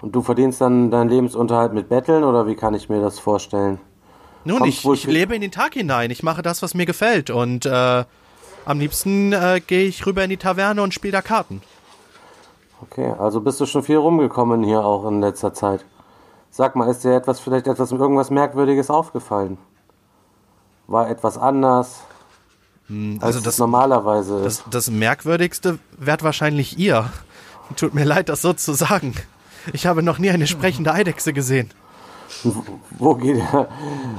Und du verdienst dann deinen Lebensunterhalt mit Betteln oder wie kann ich mir das vorstellen? Nun, ich, ich lebe in den Tag hinein. Ich mache das, was mir gefällt. Und äh, am liebsten äh, gehe ich rüber in die Taverne und spiele da Karten. Okay, also bist du schon viel rumgekommen hier auch in letzter Zeit. Sag mal, ist dir etwas vielleicht etwas irgendwas Merkwürdiges aufgefallen? War etwas anders, als Also es das, normalerweise das, das Merkwürdigste wärt wahrscheinlich ihr. Tut mir leid, das so zu sagen. Ich habe noch nie eine sprechende Eidechse gesehen. Wo geht ihr?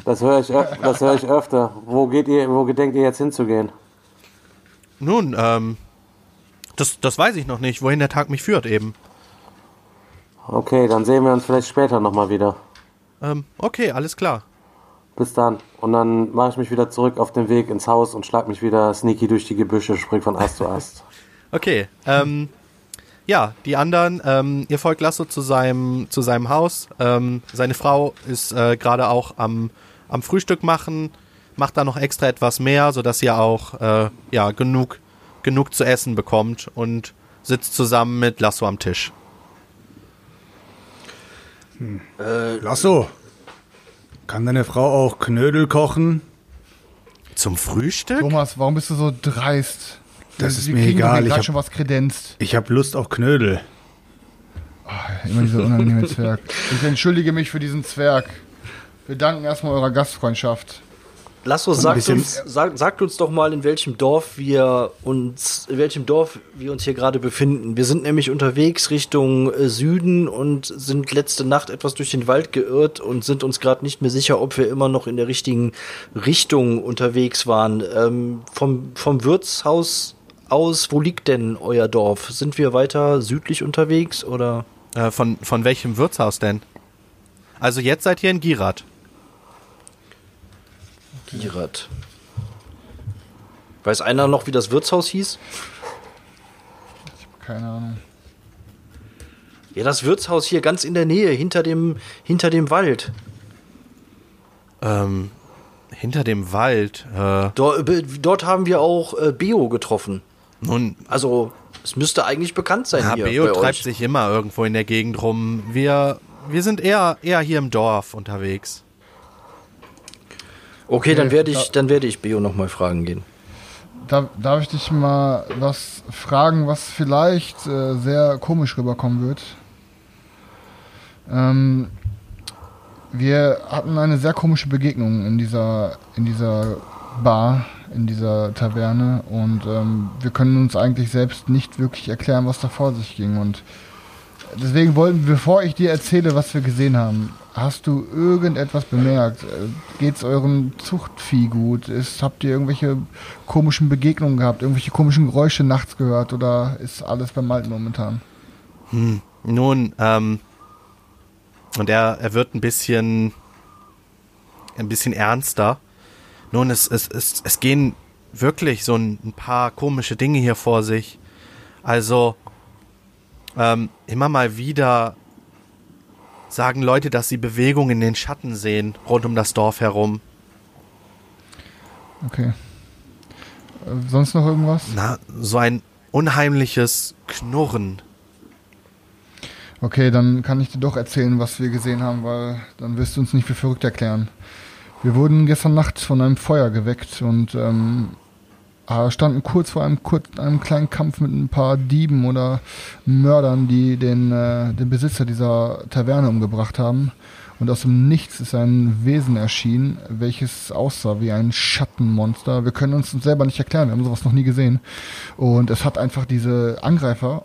Das höre ich, das höre ich öfter. Wo geht ihr? Wo gedenkt ihr jetzt hinzugehen? Nun, ähm, das, das weiß ich noch nicht, wohin der Tag mich führt eben. Okay, dann sehen wir uns vielleicht später nochmal wieder. Ähm, okay, alles klar. Bis dann. Und dann mache ich mich wieder zurück auf den Weg ins Haus und schlag mich wieder sneaky durch die Gebüsche, spring von Ast zu Ast. Okay, ähm, ja, die anderen, ähm, ihr folgt Lasso zu seinem, zu seinem Haus. Ähm, seine Frau ist äh, gerade auch am, am Frühstück machen, macht da noch extra etwas mehr, sodass ihr auch äh, ja, genug, genug zu essen bekommt und sitzt zusammen mit Lasso am Tisch. Lasso, kann deine Frau auch Knödel kochen? Zum Frühstück? Thomas, warum bist du so dreist? Das ist Wir mir kriegen doch egal, ich grad hab- schon was kredenzt. Ich habe Lust auf Knödel. Immer dieser unangenehme Zwerg. Ich entschuldige mich für diesen Zwerg. Wir danken erstmal eurer Gastfreundschaft. Lasso, sagt uns, sag, sagt uns doch mal, in welchem Dorf wir uns, in welchem Dorf wir uns hier gerade befinden. Wir sind nämlich unterwegs Richtung äh, Süden und sind letzte Nacht etwas durch den Wald geirrt und sind uns gerade nicht mehr sicher, ob wir immer noch in der richtigen Richtung unterwegs waren. Ähm, vom, vom Wirtshaus aus, wo liegt denn euer Dorf? Sind wir weiter südlich unterwegs oder? Äh, von, von welchem Wirtshaus denn? Also jetzt seid ihr in Girat. Girat. Weiß einer noch, wie das Wirtshaus hieß? Keine Ahnung. Ja, das Wirtshaus hier ganz in der Nähe, hinter dem, hinter dem Wald. Ähm, hinter dem Wald. Äh, Dort, dort haben wir auch äh, Beo getroffen. Nun, Also, es müsste eigentlich bekannt sein Ja, hier Beo bei treibt euch. sich immer irgendwo in der Gegend rum. Wir, wir sind eher, eher hier im Dorf unterwegs. Okay, dann werde ich, da- dann werde ich Beo nochmal fragen gehen. Da, darf ich dich mal was fragen, was vielleicht äh, sehr komisch rüberkommen wird? Ähm, wir hatten eine sehr komische Begegnung in dieser, in dieser Bar, in dieser Taverne und ähm, wir können uns eigentlich selbst nicht wirklich erklären, was da vor sich ging. Und deswegen wollten, bevor ich dir erzähle, was wir gesehen haben, hast du irgendetwas bemerkt? Äh, Geht's eurem Zuchtvieh gut? Ist, habt ihr irgendwelche komischen Begegnungen gehabt? Irgendwelche komischen Geräusche nachts gehört? Oder ist alles beim Alten momentan? Nun, ähm, und er, er wird ein bisschen, ein bisschen ernster. Nun, es, es, es, es gehen wirklich so ein, paar komische Dinge hier vor sich. Also, ähm, immer mal wieder sagen Leute, dass sie Bewegungen in den Schatten sehen, rund um das Dorf herum. Okay. Äh, sonst noch irgendwas? Na, so ein unheimliches Knurren. Okay, dann kann ich dir doch erzählen, was wir gesehen haben, weil dann wirst du uns nicht für verrückt erklären. Wir wurden gestern Nacht von einem Feuer geweckt und ähm, äh, standen kurz vor einem, kurz, einem kleinen Kampf mit ein paar Dieben oder Mördern, die den, äh, den Besitzer dieser Taverne umgebracht haben. Und aus dem Nichts ist ein Wesen erschienen, welches aussah wie ein Schattenmonster. Wir können uns selber nicht erklären, wir haben sowas noch nie gesehen. Und es hat einfach diese Angreifer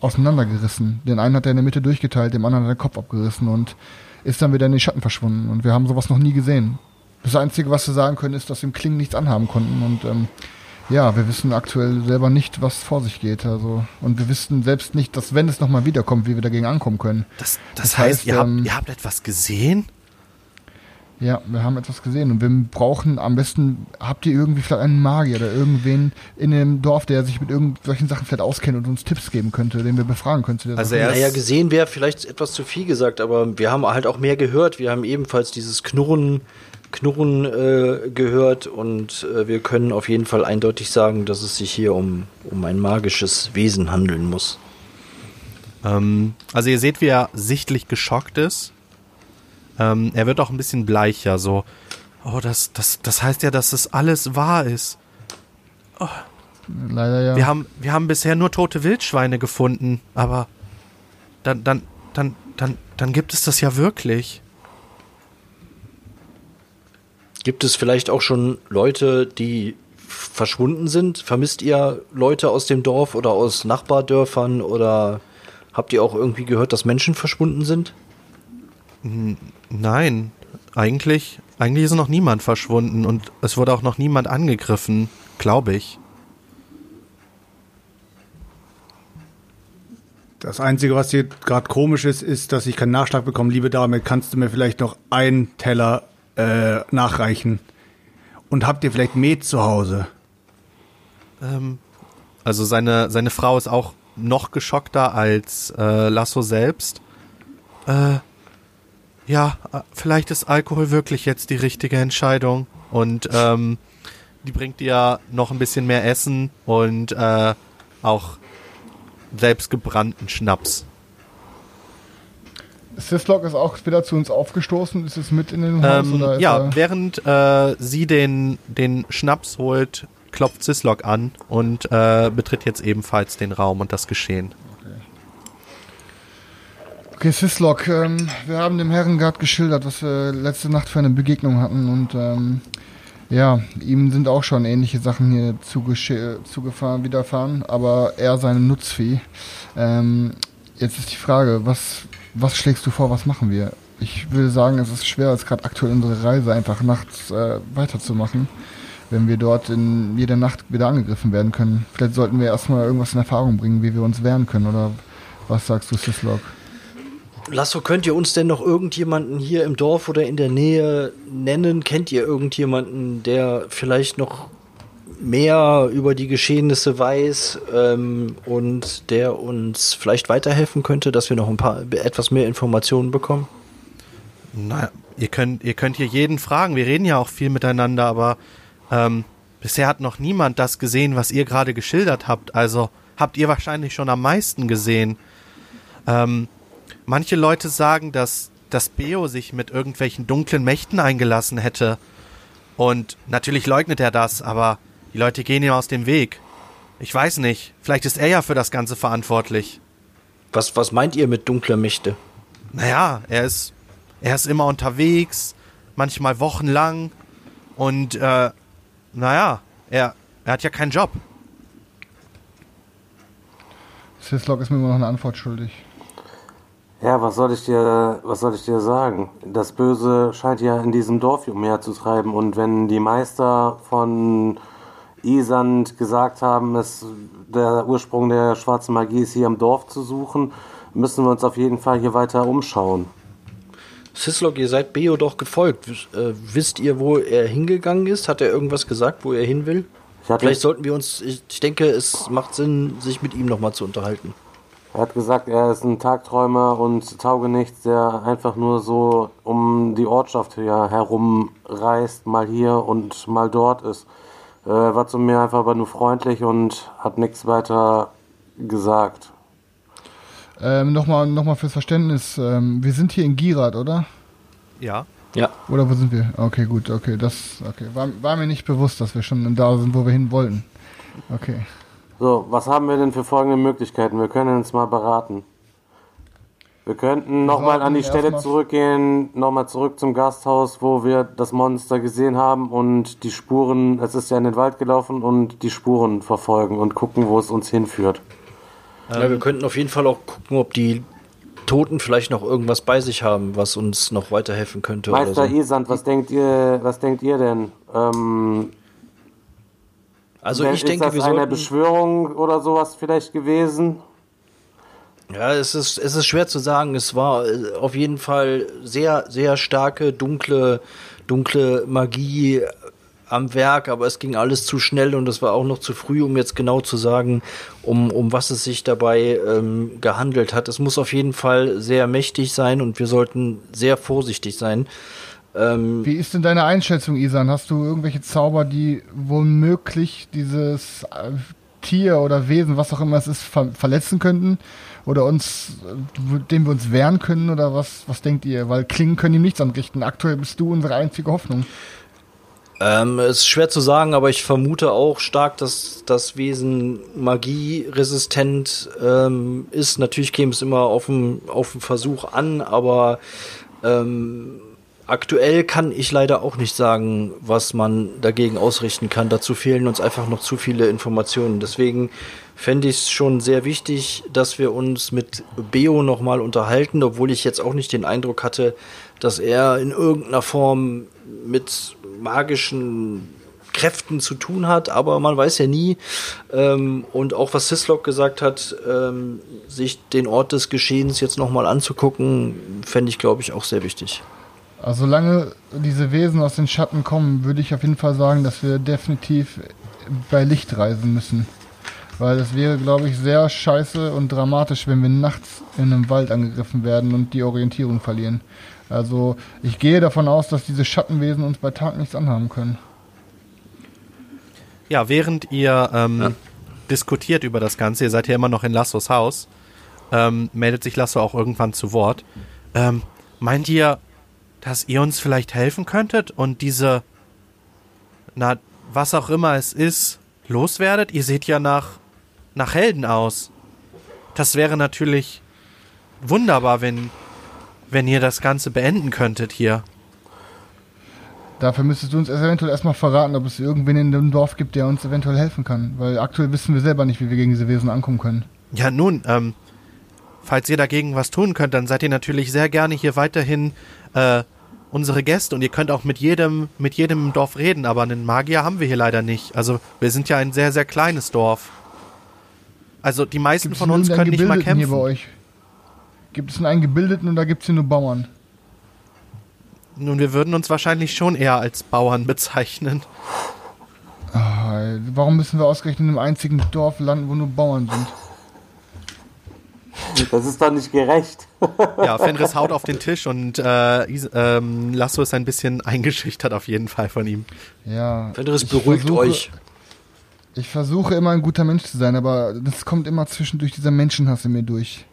auseinandergerissen. Den einen hat er in der Mitte durchgeteilt, dem anderen hat er den Kopf abgerissen und ist dann wieder in den Schatten verschwunden. Und wir haben sowas noch nie gesehen. Das Einzige, was wir sagen können, ist, dass wir im Klingen nichts anhaben konnten. Und ähm, ja, wir wissen aktuell selber nicht, was vor sich geht. Also, und wir wissen selbst nicht, dass wenn es nochmal wiederkommt, wie wir dagegen ankommen können. Das, das, Das heißt, heißt, ihr, habt, ähm, ihr habt etwas gesehen? Ja, wir haben etwas gesehen und wir brauchen am besten, habt ihr irgendwie vielleicht einen Magier oder irgendwen in dem Dorf, der sich mit irgendwelchen Sachen vielleicht auskennt und uns Tipps geben könnte, den wir befragen der Also er- Naja, gesehen wäre vielleicht etwas zu viel gesagt, aber wir haben halt auch mehr gehört. Wir haben ebenfalls dieses Knurren Knurren äh, gehört und äh, wir können auf jeden Fall eindeutig sagen, dass es sich hier um, um ein magisches Wesen handeln muss. Ähm, also ihr seht, wie er sichtlich geschockt ist. Ähm, er wird auch ein bisschen bleicher, so. Oh, das, das, das heißt ja, dass das alles wahr ist. Leider ja. Wir haben, wir haben bisher nur tote Wildschweine gefunden, aber dann, dann, dann, dann, dann gibt es das ja wirklich. Gibt es vielleicht auch schon Leute, die verschwunden sind? Vermisst ihr Leute aus dem Dorf oder aus Nachbardörfern oder habt ihr auch irgendwie gehört, dass Menschen verschwunden sind? Nein, eigentlich, eigentlich ist noch niemand verschwunden und es wurde auch noch niemand angegriffen, glaube ich. Das Einzige, was hier gerade komisch ist, ist, dass ich keinen Nachschlag bekomme. Liebe Dame, kannst du mir vielleicht noch einen Teller äh, nachreichen? Und habt ihr vielleicht Met zu Hause? Ähm, also seine, seine Frau ist auch noch geschockter als äh, Lasso selbst. Äh, ja, äh, vielleicht ist Alkohol wirklich jetzt die richtige Entscheidung. Und ähm, die bringt ihr noch ein bisschen mehr Essen und äh, auch selbstgebrannten Schnaps. Sislok ist auch wieder zu uns aufgestoßen. Ist es mit in den Haus? Ähm, ja, während äh, sie den, den Schnaps holt, klopft Sislok an und äh, betritt jetzt ebenfalls den Raum und das Geschehen. Okay, Sislok, ähm, wir haben dem Herren gerade geschildert, was wir letzte Nacht für eine Begegnung hatten und ähm, ja, ihm sind auch schon ähnliche Sachen hier zugefahren, widerfahren, aber er seinem Nutzvieh. Ähm, jetzt ist die Frage, was, was schlägst du vor, was machen wir? Ich will sagen, es ist schwer, jetzt gerade aktuell unsere Reise einfach nachts äh, weiterzumachen, wenn wir dort in jeder Nacht wieder angegriffen werden können. Vielleicht sollten wir erstmal irgendwas in Erfahrung bringen, wie wir uns wehren können, oder was sagst du, Sislok? Lasso, könnt ihr uns denn noch irgendjemanden hier im Dorf oder in der Nähe nennen? Kennt ihr irgendjemanden, der vielleicht noch mehr über die Geschehnisse weiß ähm, und der uns vielleicht weiterhelfen könnte, dass wir noch ein paar etwas mehr Informationen bekommen? Na, ihr könnt, ihr könnt hier jeden fragen. Wir reden ja auch viel miteinander, aber ähm, bisher hat noch niemand das gesehen, was ihr gerade geschildert habt. Also habt ihr wahrscheinlich schon am meisten gesehen. Ähm, manche Leute sagen, dass dass Beo sich mit irgendwelchen dunklen Mächten eingelassen hätte. Und natürlich leugnet er das, aber die Leute gehen ihm aus dem Weg. Ich weiß nicht. Vielleicht ist er ja für das Ganze verantwortlich. Was, was meint ihr mit dunkler Mächte? Naja, er ist, er ist immer unterwegs, manchmal wochenlang und äh, naja, er, er hat ja keinen Job. Sislok ist mir immer noch eine Antwort schuldig. Ja, was soll ich dir, was soll ich dir sagen? Das Böse scheint ja in diesem Dorf umherzutreiben und wenn die Meister von Isand gesagt haben, es, der Ursprung der schwarzen Magie ist hier im Dorf zu suchen, müssen wir uns auf jeden Fall hier weiter umschauen. Sislok, ihr seid Beo doch gefolgt. Äh, wisst ihr, wo er hingegangen ist? Hat er irgendwas gesagt, wo er hin will? Vielleicht sollten wir uns, ich denke, es macht Sinn, sich mit ihm nochmal zu unterhalten. Er hat gesagt, er ist ein Tagträumer und Taugenichts, der einfach nur so um die Ortschaft hier herumreist, mal hier und mal dort ist. Äh, war zu mir einfach aber nur freundlich und hat nichts weiter gesagt. Ähm, Nochmal noch mal fürs Verständnis. Ähm, wir sind hier in Girat, oder? Ja. Ja. Oder wo sind wir? Okay, gut, okay. Das okay. War, war mir nicht bewusst, dass wir schon da sind, wo wir hin wollten. Okay. So, was haben wir denn für folgende Möglichkeiten? Wir können uns mal beraten. Wir könnten nochmal an die Stelle zurückgehen, nochmal zurück zum Gasthaus, wo wir das Monster gesehen haben und die Spuren, es ist ja in den Wald gelaufen und die Spuren verfolgen und gucken, wo es uns hinführt. ja. Wir könnten auf jeden Fall auch gucken, ob die Toten vielleicht noch irgendwas bei sich haben, was uns noch weiterhelfen könnte. Oder Meister so. Isand, was denkt ihr, was denkt ihr denn? Ähm, Also ich denke, ist wir das eine sollten. Beschwörung oder sowas vielleicht gewesen? Ja, es ist, es ist schwer zu sagen. Es war äh, auf jeden Fall sehr, sehr starke, dunkle, dunkle Magie am Werk, aber es ging alles zu schnell und es war auch noch zu früh, um jetzt genau zu sagen, um, um was es sich dabei ähm, gehandelt hat. Es muss auf jeden Fall sehr mächtig sein und wir sollten sehr vorsichtig sein. Ähm, Wie ist denn deine Einschätzung, Isan? Hast du irgendwelche Zauber, die womöglich dieses äh, Tier oder Wesen, was auch immer es ist, ver verletzen könnten? Oder uns, äh, dem wir uns wehren können? Oder was, was denkt ihr? Weil Klingen können ihm nichts anrichten. Aktuell bist du unsere einzige Hoffnung. Ähm, es ist schwer zu sagen, aber ich vermute auch stark, dass das Wesen magieresistent ähm, ist. Natürlich käme es immer auf den, auf den Versuch an, aber ähm, aktuell kann ich leider auch nicht sagen, was man dagegen ausrichten kann. Dazu fehlen uns einfach noch zu viele Informationen. Deswegen fände ich es schon sehr wichtig, dass wir uns mit Beo nochmal unterhalten, obwohl ich jetzt auch nicht den Eindruck hatte, dass er in irgendeiner Form mit magischen Kräften zu tun hat, aber man weiß ja nie. Ähm, und auch was Sislok gesagt hat, ähm, sich den Ort des Geschehens jetzt nochmal anzugucken, fände ich, glaube ich, auch sehr wichtig. Also solange diese Wesen aus den Schatten kommen, würde ich auf jeden Fall sagen, dass wir definitiv bei Licht reisen müssen. Weil es wäre, glaube ich, sehr scheiße und dramatisch, wenn wir nachts in einem Wald angegriffen werden und die Orientierung verlieren. Also ich gehe davon aus, dass diese Schattenwesen uns bei Tag nichts anhaben können. Ja, während ihr ähm, diskutiert über das Ganze, ihr seid ja immer noch in Lassos Haus, ähm, meldet sich Lasso auch irgendwann zu Wort. Ähm, meint ihr, dass ihr uns vielleicht helfen könntet und diese, na, was auch immer es ist, loswerdet? Ihr seht ja nach, nach Helden aus. Das wäre natürlich wunderbar, wenn, wenn ihr das Ganze beenden könntet hier. Dafür müsstest du uns eventuell erstmal verraten, ob es irgendwen in dem Dorf gibt, der uns eventuell helfen kann. Weil aktuell wissen wir selber nicht, wie wir gegen diese Wesen ankommen können. Ja, nun, ähm, falls ihr dagegen was tun könnt, dann seid ihr natürlich sehr gerne hier weiterhin äh, unsere Gäste und ihr könnt auch mit jedem, mit jedem im Dorf reden, aber einen Magier haben wir hier leider nicht. Also wir sind ja ein sehr, sehr kleines Dorf. Also die meisten Gibt's von uns können nicht mal Gebildeten Hier bei kämpfen. euch? Gibt es einen Gebildeten oder gibt es hier nur Bauern? Nun, wir würden uns wahrscheinlich schon eher als Bauern bezeichnen. Ah, warum müssen wir ausgerechnet in einem einzigen Dorf landen, wo nur Bauern sind? Das ist doch nicht gerecht. Ja, Fenris haut auf den Tisch und äh, ähm, Lasso ist ein bisschen eingeschüchtert auf jeden Fall von ihm. Ja. Fenris, beruhigt versuche- euch. Ich versuche immer ein guter Mensch zu sein, aber das kommt immer zwischendurch dieser Menschenhass in mir durch.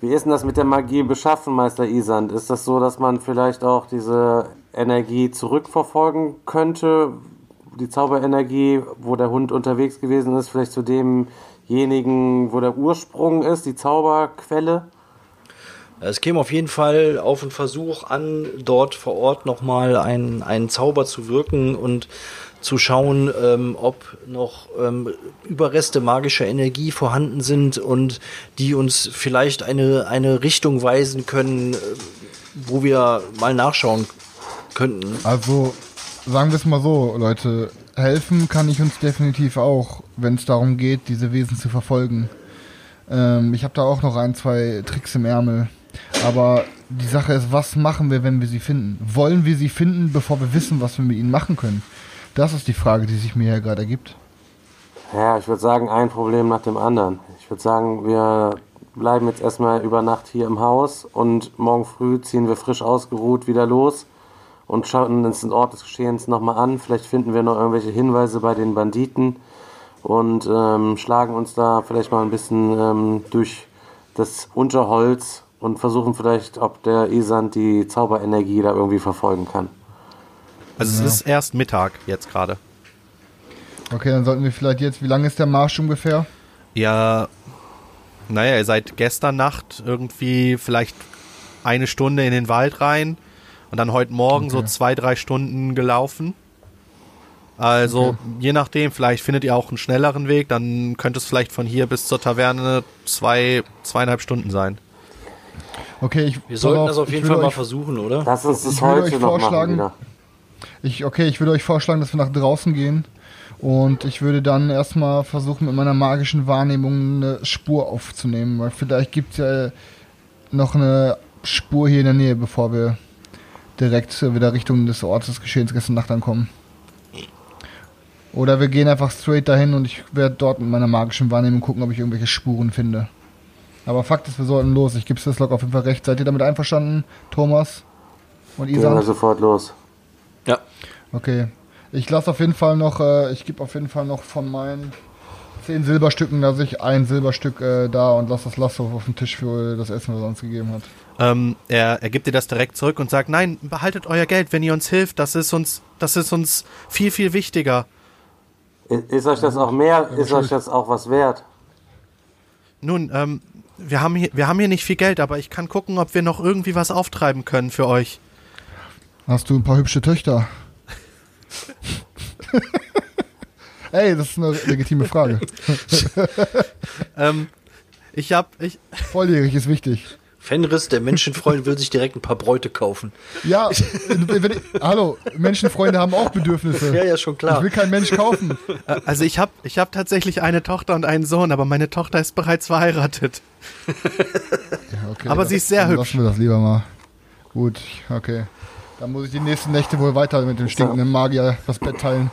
Wie ist denn das mit der Magie beschaffen, Meister Isand? Ist das so, dass man vielleicht auch diese Energie zurückverfolgen könnte? Die Zauberenergie, wo der Hund unterwegs gewesen ist, vielleicht zu demjenigen, wo der Ursprung ist, die Zauberquelle? Es käme auf jeden Fall auf den Versuch an, dort vor Ort nochmal einen, einen Zauber zu wirken und zu schauen, ähm, ob noch ähm, Überreste magischer Energie vorhanden sind und die uns vielleicht eine, eine Richtung weisen können, äh, wo wir mal nachschauen könnten. Also, sagen wir es mal so, Leute, helfen kann ich uns definitiv auch, wenn es darum geht, diese Wesen zu verfolgen. Ähm, ich habe da auch noch ein, zwei Tricks im Ärmel. Aber die Sache ist, was machen wir, wenn wir sie finden? Wollen wir sie finden, bevor wir wissen, was wir mit ihnen machen können? Das ist die Frage, die sich mir hier gerade ergibt. Ja, ich würde sagen, ein Problem nach dem anderen. Ich würde sagen, wir bleiben jetzt erstmal über Nacht hier im Haus und morgen früh ziehen wir frisch ausgeruht wieder los und schauen uns den Ort des Geschehens nochmal an. Vielleicht finden wir noch irgendwelche Hinweise bei den Banditen und ähm, schlagen uns da vielleicht mal ein bisschen ähm, durch das Unterholz und versuchen vielleicht, ob der Isand die Zauberenergie da irgendwie verfolgen kann. Also es ist erst Mittag jetzt gerade. Okay, dann sollten wir vielleicht jetzt, wie lange ist der Marsch ungefähr? Ja, naja, ihr seid gestern Nacht irgendwie vielleicht eine Stunde in den Wald rein und dann heute Morgen so Okay. zwei, drei Stunden gelaufen. Also, Okay. je nachdem, vielleicht findet ihr auch einen schnelleren Weg, dann könnte es vielleicht von hier bis zur Taverne zwei, zweieinhalb Stunden sein. Okay, ich Wir sollten pass das auf jeden würde Fall mal euch- versuchen, oder? Das Ich würde heute euch noch machen vorschlagen- wieder. Ich, okay, ich würde euch vorschlagen, dass wir nach draußen gehen. Und ich würde dann erstmal versuchen, mit meiner magischen Wahrnehmung eine Spur aufzunehmen. Weil vielleicht gibt es ja noch eine Spur hier in der Nähe, bevor wir direkt wieder Richtung des Ortes des Geschehens gestern Nacht ankommen. Oder wir gehen einfach straight dahin und ich werde dort mit meiner magischen Wahrnehmung gucken, ob ich irgendwelche Spuren finde. Aber Fakt ist, wir sollten los. Ich gebe Sislock auf jeden Fall recht. Seid ihr damit einverstanden, Thomas? Und Gehen wir sofort los. Ja. Okay. Ich lasse auf jeden Fall noch, äh, ich gebe auf jeden Fall noch von meinen zehn Silberstücken, lasse ich ein Silberstück äh, da und lasse das Lasso auf den Tisch für das Essen, was er uns gegeben hat. Ähm, er, er gibt dir das direkt zurück und sagt, nein, behaltet euer Geld, wenn ihr uns hilft, das ist uns, das ist uns viel, viel wichtiger. I- Ist euch das auch mehr, ist euch das auch was wert? Nun, ähm, wir haben, hier, wir haben hier nicht viel Geld, aber ich kann gucken, ob wir noch irgendwie was auftreiben können für euch. Hast du ein paar hübsche Töchter? Ey, das ist eine legitime Frage. Ähm, ich hab, ich, Volljährig ist wichtig. Fenris, der Menschenfreund, will sich direkt ein paar Bräute kaufen. Ja, wenn ich, hallo, Menschenfreunde haben auch Bedürfnisse. Ja, ja, schon Ich klar. will kein Mensch kaufen. äh, also ich hab, ich hab tatsächlich eine Tochter und einen Sohn, aber meine Tochter ist bereits verheiratet. Okay, Aber sie ist sehr dann hübsch. Lassen wir das lieber mal. Gut, okay. Dann muss ich die nächsten Nächte wohl weiter mit dem stinkenden Magier das Bett teilen.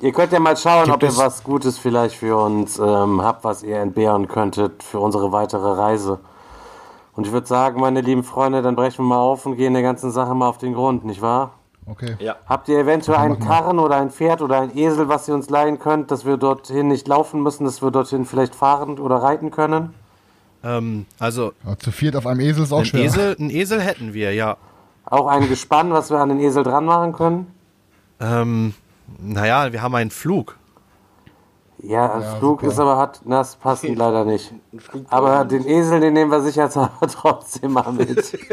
Ihr könnt ja mal schauen, ob ihr es- was Gutes vielleicht für uns ähm, habt, was ihr entbehren könntet für unsere weitere Reise. Und ich würde sagen, meine lieben Freunde, dann brechen wir mal auf und gehen der ganzen Sache mal auf den Grund, nicht wahr? Okay. Ja. Habt ihr eventuell einen Karren oder ein Pferd oder ein Esel, was ihr uns leihen könnt, dass wir dorthin nicht laufen müssen, dass wir dorthin vielleicht fahren oder reiten können? Ähm, also Ja, zu viert auf einem Esel ist auch schwer. Esel, einen Esel hätten wir, ja. Auch ein Gespann, was wir an den Esel dran machen können? Ähm, naja, wir haben einen Flug. Ja, ein Ja, Flug super. ist aber hat, das passt leider nicht. Aber den Esel, den nehmen wir sicherheitshalber trotzdem mal mit.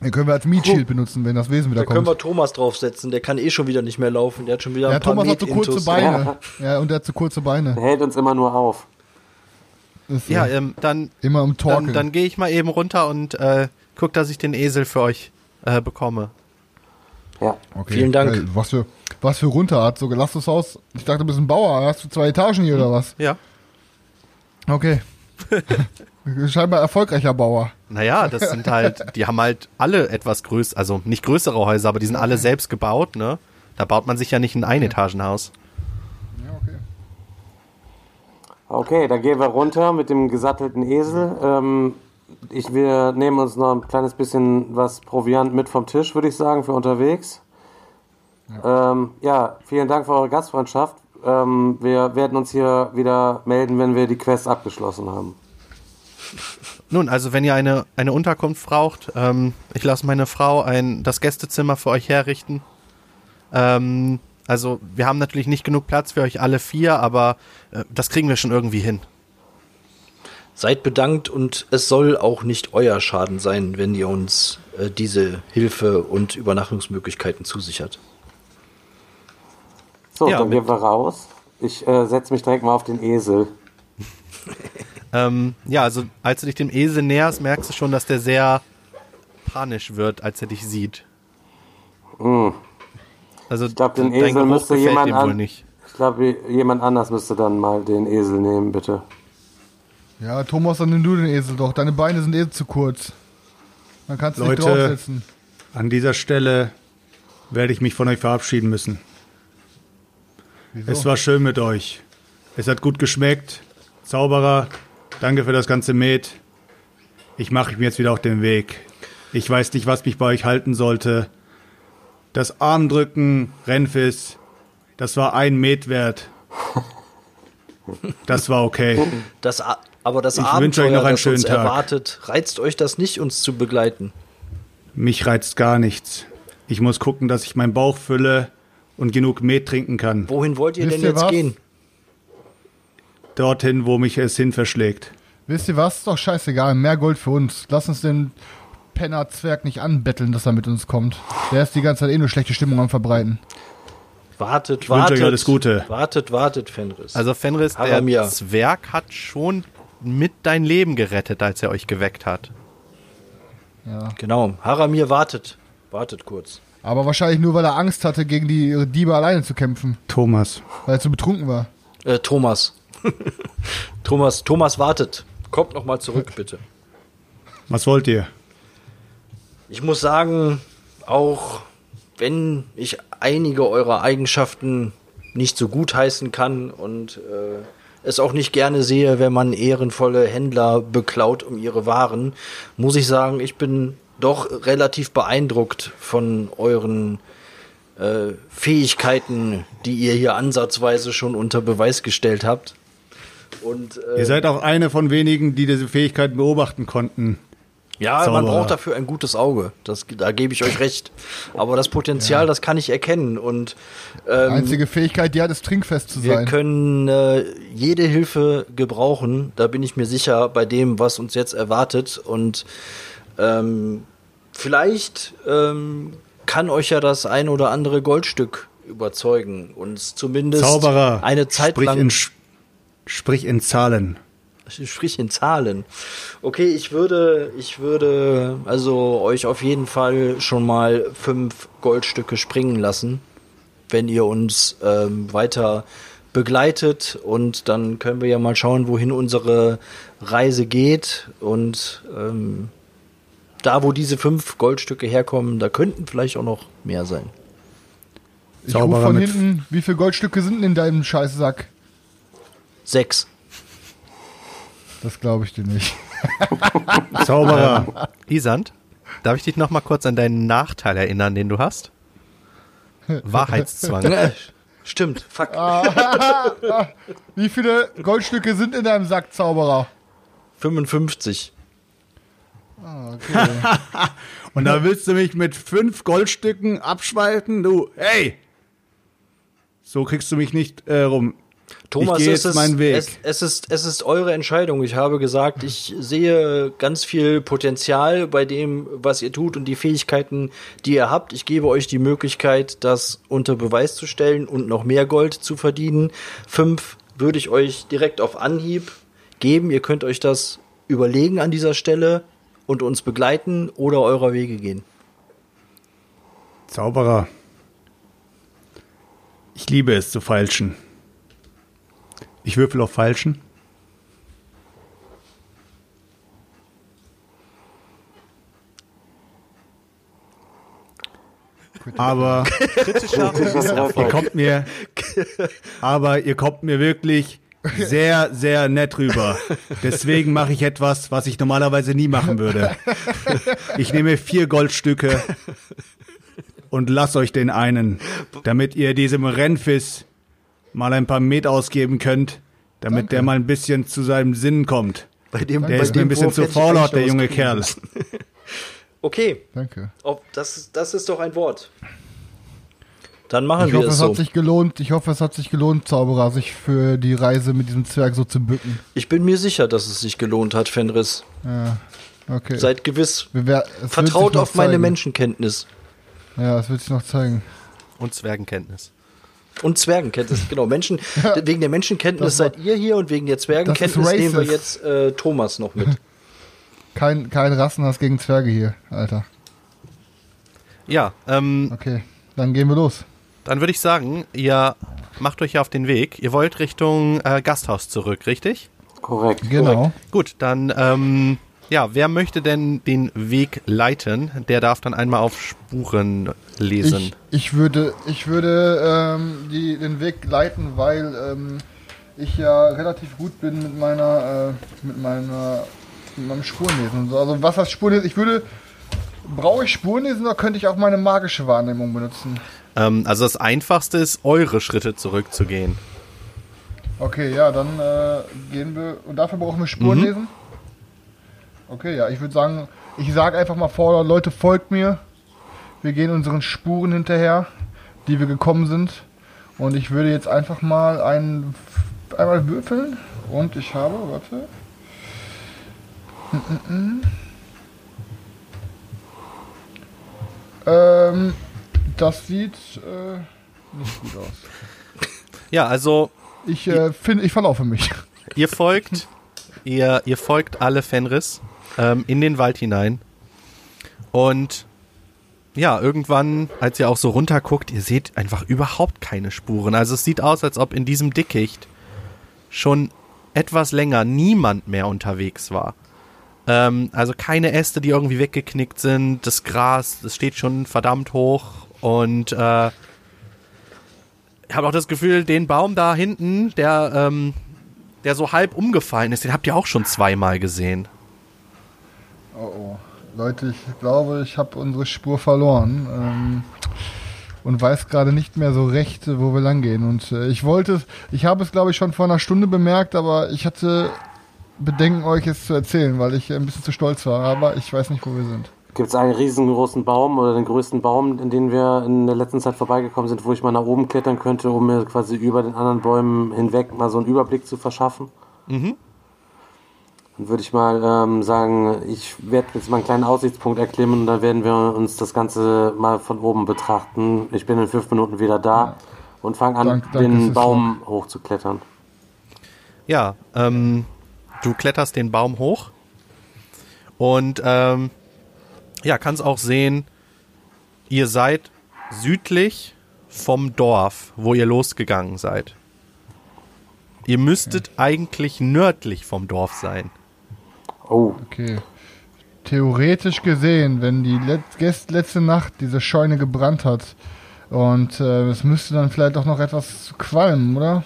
Den können wir als Meat-Shield benutzen, wenn das Wesen wieder Da können kommt. wir Thomas draufsetzen, der kann eh schon wieder nicht mehr laufen. Der hat schon wieder Ja, ein paar Thomas hat zu kurze. Beine. Ja, und er hat zu kurze Beine. Der hält uns immer nur auf. Ist, Ja, äh, ähm, dann, immer im dann, Torkeln. dann gehe ich mal eben runter und äh, guck, dass ich den Esel für euch äh, bekomme. Ja. okay. vielen Dank. Äh, was für, was für Runterart, so gelassenes Haus. Ich dachte, du bist ein Bauer. Hast du zwei Etagen hier oder was? Ja. Okay. Scheinbar erfolgreicher Bauer. Naja, das sind halt, die haben halt alle etwas größer, also nicht größere Häuser, aber die sind alle selbst gebaut, ne? Da baut man sich ja nicht ein Einetagenhaus okay. Okay, dann gehen wir runter mit dem gesattelten Esel. Ähm, ich, wir nehmen uns noch ein kleines bisschen was Proviant mit vom Tisch, würde ich sagen, für unterwegs. Ja, ähm, ja vielen Dank für eure Gastfreundschaft. Ähm, wir werden uns hier wieder melden, wenn wir die Quest abgeschlossen haben. Nun, also wenn ihr eine, eine Unterkunft braucht, ähm, ich lasse meine Frau ein, das Gästezimmer für euch herrichten. Ähm, also wir haben natürlich nicht genug Platz für euch alle vier, aber äh, das kriegen wir schon irgendwie hin. Seid bedankt und es soll auch nicht euer Schaden sein, wenn ihr uns äh, diese Hilfe und Übernachtungsmöglichkeiten zusichert. So, Ja, dann gehen wir raus. Ich äh, setze mich direkt mal auf den Esel. Ähm, ja, also als du dich dem Esel näherst, merkst du schon, dass der sehr panisch wird, als er dich sieht. Also Ich glaube, den Esel müsste jemand an. nicht. Ich glaube, jemand anders müsste dann mal den Esel nehmen, bitte. Ja, Thomas, dann nimm du den Esel doch. Deine Beine sind eh zu kurz. Dann kannst du nicht Leute. draufsetzen. An dieser Stelle werde ich mich von euch verabschieden müssen. Wieso? Es war schön mit euch. Es hat gut geschmeckt. Zauberer, danke für das ganze Met. Ich mache mir jetzt wieder auf den Weg. Ich weiß nicht, was mich bei euch halten sollte. Das Armdrücken, Renfis, das war ein Met wert. Das war okay. Das, aber das Ich wünsche euch Abenteuer, noch einen das schönen uns Tag. erwartet, reizt euch das nicht, uns zu begleiten? Mich reizt gar nichts. Ich muss gucken, dass ich meinen Bauch fülle und genug Met trinken kann. Wohin wollt ihr Wisst denn ihr jetzt was? gehen? Dorthin, wo mich es hin verschlägt. Wisst ihr was? Ist doch scheißegal. Mehr Gold für uns. Lass uns den Penner-Zwerg nicht anbetteln, dass er mit uns kommt. Der ist die ganze Zeit eh nur schlechte Stimmung am Verbreiten. Wartet, wünsche euch wartet. alles Gute. Wartet, wartet, Fenris. Also Fenris, der Haramir. Zwerg hat schon mit dein Leben gerettet, als er euch geweckt hat. Ja. genau, Haramir wartet. Wartet kurz. Aber wahrscheinlich nur, weil er Angst hatte, gegen die Diebe alleine zu kämpfen. Thomas. Weil er zu betrunken war. Äh, Thomas. Thomas, Thomas wartet. Kommt noch mal zurück, bitte. Was wollt ihr? Ich muss sagen, auch wenn ich einige eurer Eigenschaften nicht so gut heißen kann und äh, es auch nicht gerne sehe, wenn man ehrenvolle Händler beklaut um ihre Waren, muss ich sagen, ich bin doch relativ beeindruckt von euren äh, Fähigkeiten, die ihr hier ansatzweise schon unter Beweis gestellt habt. Und äh, Ihr seid auch eine von wenigen, die diese Fähigkeiten beobachten konnten. Ja, man Zauberer. braucht dafür ein gutes Auge. Das, da gebe ich euch recht. Aber das Potenzial, das kann ich erkennen. Und ähm, Einzige Fähigkeit, hat, ist trinkfest zu Wir sein. können äh, jede Hilfe gebrauchen, da bin ich mir sicher, bei dem, was uns jetzt erwartet. Und ähm, vielleicht ähm, kann euch ja das ein oder andere Goldstück überzeugen. Uns zumindest Zauberer, eine Zeit sprich, lang. in, sprich in Zahlen. Sprich in Zahlen. Okay, ich würde, ich würde also euch auf jeden Fall schon mal fünf Goldstücke springen lassen, wenn ihr uns ähm, weiter begleitet und dann können wir ja mal schauen, wohin unsere Reise geht und ähm, da, wo diese fünf Goldstücke herkommen, da könnten vielleicht auch noch mehr sein. Ich rufe von hinten, wie viele Goldstücke sind denn in deinem Scheißsack? Sechs. Das glaube ich dir nicht. Zauberer, Isand, darf ich dich noch mal kurz an deinen Nachteil erinnern, den du hast? Wahrheitszwang. Stimmt, fuck. Wie viele Goldstücke sind in deinem Sack, Zauberer? 55. Ah, okay. und da willst du mich mit fünf Goldstücken abschwalten? Du, hey! So kriegst du mich nicht äh, rum. Thomas, ich gehe es, jetzt ist, meinen Weg. Es, es, ist, es ist eure Entscheidung. Ich habe gesagt, ich sehe ganz viel Potenzial bei dem, was ihr tut und die Fähigkeiten, die ihr habt. Ich gebe euch die Möglichkeit, das unter Beweis zu stellen und noch mehr Gold zu verdienen. Fünf würde ich euch direkt auf Anhieb geben. Ihr könnt euch das überlegen an dieser Stelle und uns begleiten oder eurer Wege gehen. Zauberer. Ich liebe es zu feilschen. Ich würfel auf Feilschen. Aber ihr kommt mir, aber ihr kommt mir wirklich sehr, sehr nett rüber. Deswegen mache ich etwas, was ich normalerweise nie machen würde. Ich nehme vier Goldstücke und lass euch den einen, damit ihr diesem Rennfiss mal ein paar Met ausgeben könnt, damit Danke. der mal ein bisschen zu seinem Sinn kommt. Bei dem, Der bei ist mir ein bisschen zu vorlaut, der junge Kerl. Okay, Danke. Ob, das, das ist doch ein Wort. Dann machen Ich wir hoffe, es es so. hat sich gelohnt. Ich hoffe, es hat sich gelohnt, Zauberer, sich für die Reise mit diesem Zwerg so zu bücken. Ich bin mir sicher, dass es sich gelohnt hat, Fenris. Ja, okay. Seid gewiss. Wer- Vertraut auf meine zeigen. Menschenkenntnis. Ja, es wird sich noch zeigen. und Zwergenkenntnis. Und Zwergenkenntnis, genau. Menschen, wegen der Menschenkenntnis seid ihr hier und wegen der Zwergenkenntnis nehmen wir jetzt äh, Thomas noch mit. Kein, kein Rassenhass gegen Zwerge hier, Alter. Ja, ähm, Okay, dann gehen wir los. dann würde ich sagen, ihr macht euch auf den Weg. Ihr wollt Richtung äh, Gasthaus zurück, richtig? Korrekt. Genau. Gut, dann, ähm, ja, wer möchte denn den Weg leiten? Der darf dann einmal auf Spuren lesen. Ich, ich würde, ich würde ähm, die, den Weg leiten, weil ähm, ich ja relativ gut bin mit meiner, äh, mit meiner, mit meinem Spurenlesen. und so. Also was heißt Spurenlesen? Ich würde, brauche ich Spurenlesen oder könnte ich auch meine magische Wahrnehmung benutzen? Ähm, also das Einfachste ist, eure Schritte zurückzugehen. Okay, ja, dann äh, gehen wir. Und dafür brauchen wir Spurenlesen? Okay, ja, ich würde sagen, ich sage einfach mal vor, Leute, folgt mir. Wir gehen unseren Spuren hinterher, die wir gekommen sind. Und ich würde jetzt einfach mal einen, einmal würfeln. Und ich habe, warte. Ähm, das sieht äh, nicht gut aus. Ja, also Ich, äh, find, ich verlaufe mich. ihr folgt, ihr, ihr folgt alle Fenris ähm, in den Wald hinein. Und ja, irgendwann, als ihr auch so runterguckt, ihr seht einfach überhaupt keine Spuren. Also es sieht aus, als ob in diesem Dickicht schon etwas länger niemand mehr unterwegs war. Ähm, also keine Äste, die irgendwie weggeknickt sind. Das Gras, das steht schon verdammt hoch. Und äh, ich habe auch das Gefühl, den Baum da hinten, der, ähm, der so halb umgefallen ist, den habt ihr auch schon zweimal gesehen. Oh oh. Leute, ich glaube, ich habe unsere Spur verloren ähm, und weiß gerade nicht mehr so recht, wo wir langgehen. Und äh, ich wollte, ich habe es glaube ich schon vor einer Stunde bemerkt, aber ich hatte Bedenken, euch es zu erzählen, weil ich ein bisschen zu stolz war. Aber ich weiß nicht, wo wir sind. Gibt es einen riesengroßen Baum oder den größten Baum, in den wir in der letzten Zeit vorbeigekommen sind, wo ich mal nach oben klettern könnte, um mir quasi über den anderen Bäumen hinweg mal so einen Überblick zu verschaffen? Mhm. Dann würde ich mal ähm, sagen, ich werde jetzt mal einen kleinen Aussichtspunkt erklimmen und dann werden wir uns das Ganze mal von oben betrachten. Ich bin in fünf Minuten wieder da ja. und fange an, Dank, danke, den Baum hochzuklettern. Ja, ähm, du kletterst den Baum hoch und ähm, ja, kannst auch sehen, ihr seid südlich vom Dorf, wo ihr losgegangen seid. Ihr müsstet okay. eigentlich nördlich vom Dorf sein. Oh. Okay. Theoretisch gesehen, wenn die Let letzte Nacht diese Scheune gebrannt hat und äh, es müsste dann vielleicht auch noch etwas qualmen, oder?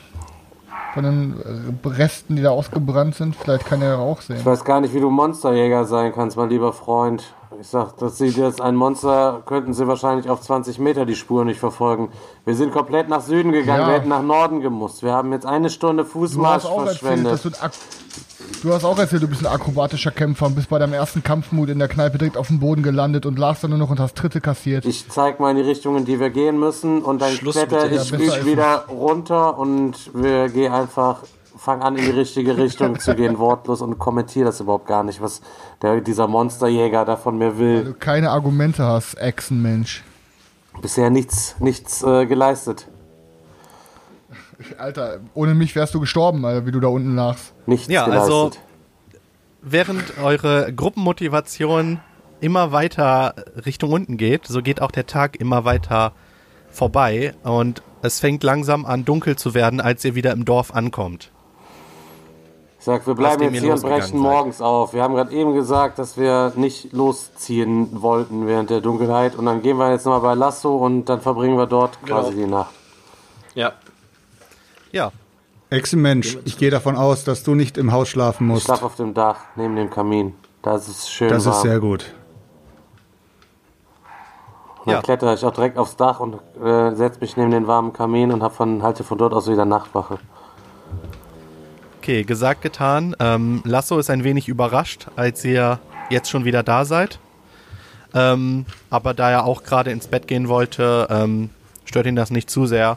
Von den Resten, die da ausgebrannt sind. Vielleicht kann er auch sehen. Ich weiß gar nicht, wie du Monsterjäger sein kannst, mein lieber Freund. Ich sag, das sieht jetzt ein Monster, könnten sie wahrscheinlich auf 20 Meter die Spur nicht verfolgen. Wir sind komplett nach Süden gegangen, ja. wir hätten nach Norden gemusst. Wir haben jetzt eine Stunde Fußmarsch verschwendet. Erzählt, du, du, hast auch erzählt, du bist ein akrobatischer Kämpfer und bist bei deinem ersten Kampfmut in der Kneipe direkt auf dem Boden gelandet und lagst dann nur noch und hast Tritte kassiert. Ich zeig mal in die Richtung, in die wir gehen müssen und dann kletter ich ja, wieder runter und wir gehen einfach fang an, in die richtige Richtung zu gehen, wortlos und kommentiere das überhaupt gar nicht, was der, dieser Monsterjäger da von mir will. Weil du keine Argumente hast, Echsenmensch. Bisher nichts, nichts äh, geleistet. Alter, ohne mich wärst du gestorben, Alter, wie du da unten lagst. Nichts ja, geleistet. also während eure Gruppenmotivation immer weiter Richtung unten geht, so geht auch der Tag immer weiter vorbei und es fängt langsam an dunkel zu werden, als ihr wieder im Dorf ankommt. Ich sag, wir bleiben jetzt hier und brechen morgens auf. Wir haben gerade eben gesagt, dass wir nicht losziehen wollten während der Dunkelheit. Und dann gehen wir jetzt nochmal bei Lasso und dann verbringen wir dort genau. quasi die Nacht. Ja. Ja. Ex-Mensch, ich gehe davon aus, dass du nicht im Haus schlafen musst. Ich schlafe auf dem Dach, neben dem Kamin. Da ist schön Das warm. ist sehr gut. Und dann ja. klettere ich auch direkt aufs Dach und äh, setze mich neben den warmen Kamin und hab von, halte von dort aus wieder Nachtwache. Okay, gesagt, getan. Ähm, Lasso ist ein wenig überrascht, als ihr jetzt schon wieder da seid. Ähm, aber da er auch gerade ins Bett gehen wollte, ähm, stört ihn das nicht zu sehr.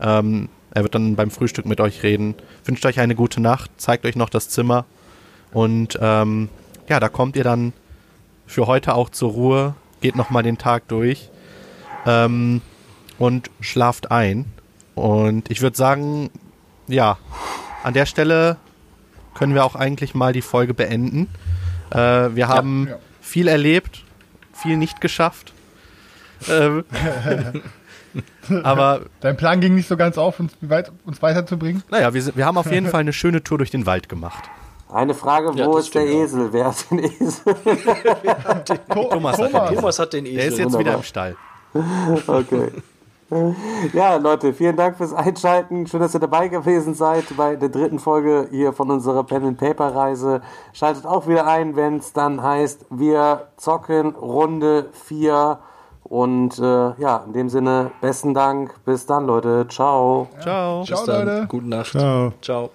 Ähm, er wird dann beim Frühstück mit euch reden. Wünscht euch eine gute Nacht, zeigt euch noch das Zimmer. Und ähm, ja, da kommt ihr dann für heute auch zur Ruhe, geht nochmal den Tag durch ähm, und schlaft ein. Und ich würde sagen, ja, an der Stelle können wir auch eigentlich mal die Folge beenden. Äh, wir haben ja, ja. viel erlebt, viel nicht geschafft. Ähm, aber dein Plan ging nicht so ganz auf, uns, weit, uns weiterzubringen. Naja, wir, wir haben auf jeden Fall eine schöne Tour durch den Wald gemacht. Eine Frage, wo ja, ist der Esel? Wer hat den Esel? Thomas, Thomas. Hat den Thomas hat den Esel. Der ist jetzt Wunderbar. wieder im Stall. Okay. Ja, Leute, vielen Dank fürs Einschalten. Schön, dass ihr dabei gewesen seid bei der dritten Folge hier von unserer Pen and Paper Reise. Schaltet auch wieder ein, wenn es dann heißt, wir zocken Runde 4. Und äh, ja, in dem Sinne, besten Dank. Bis dann, Leute. Ciao. Ciao. Ciao, Leute. Gute Nacht. Ciao. Ciao.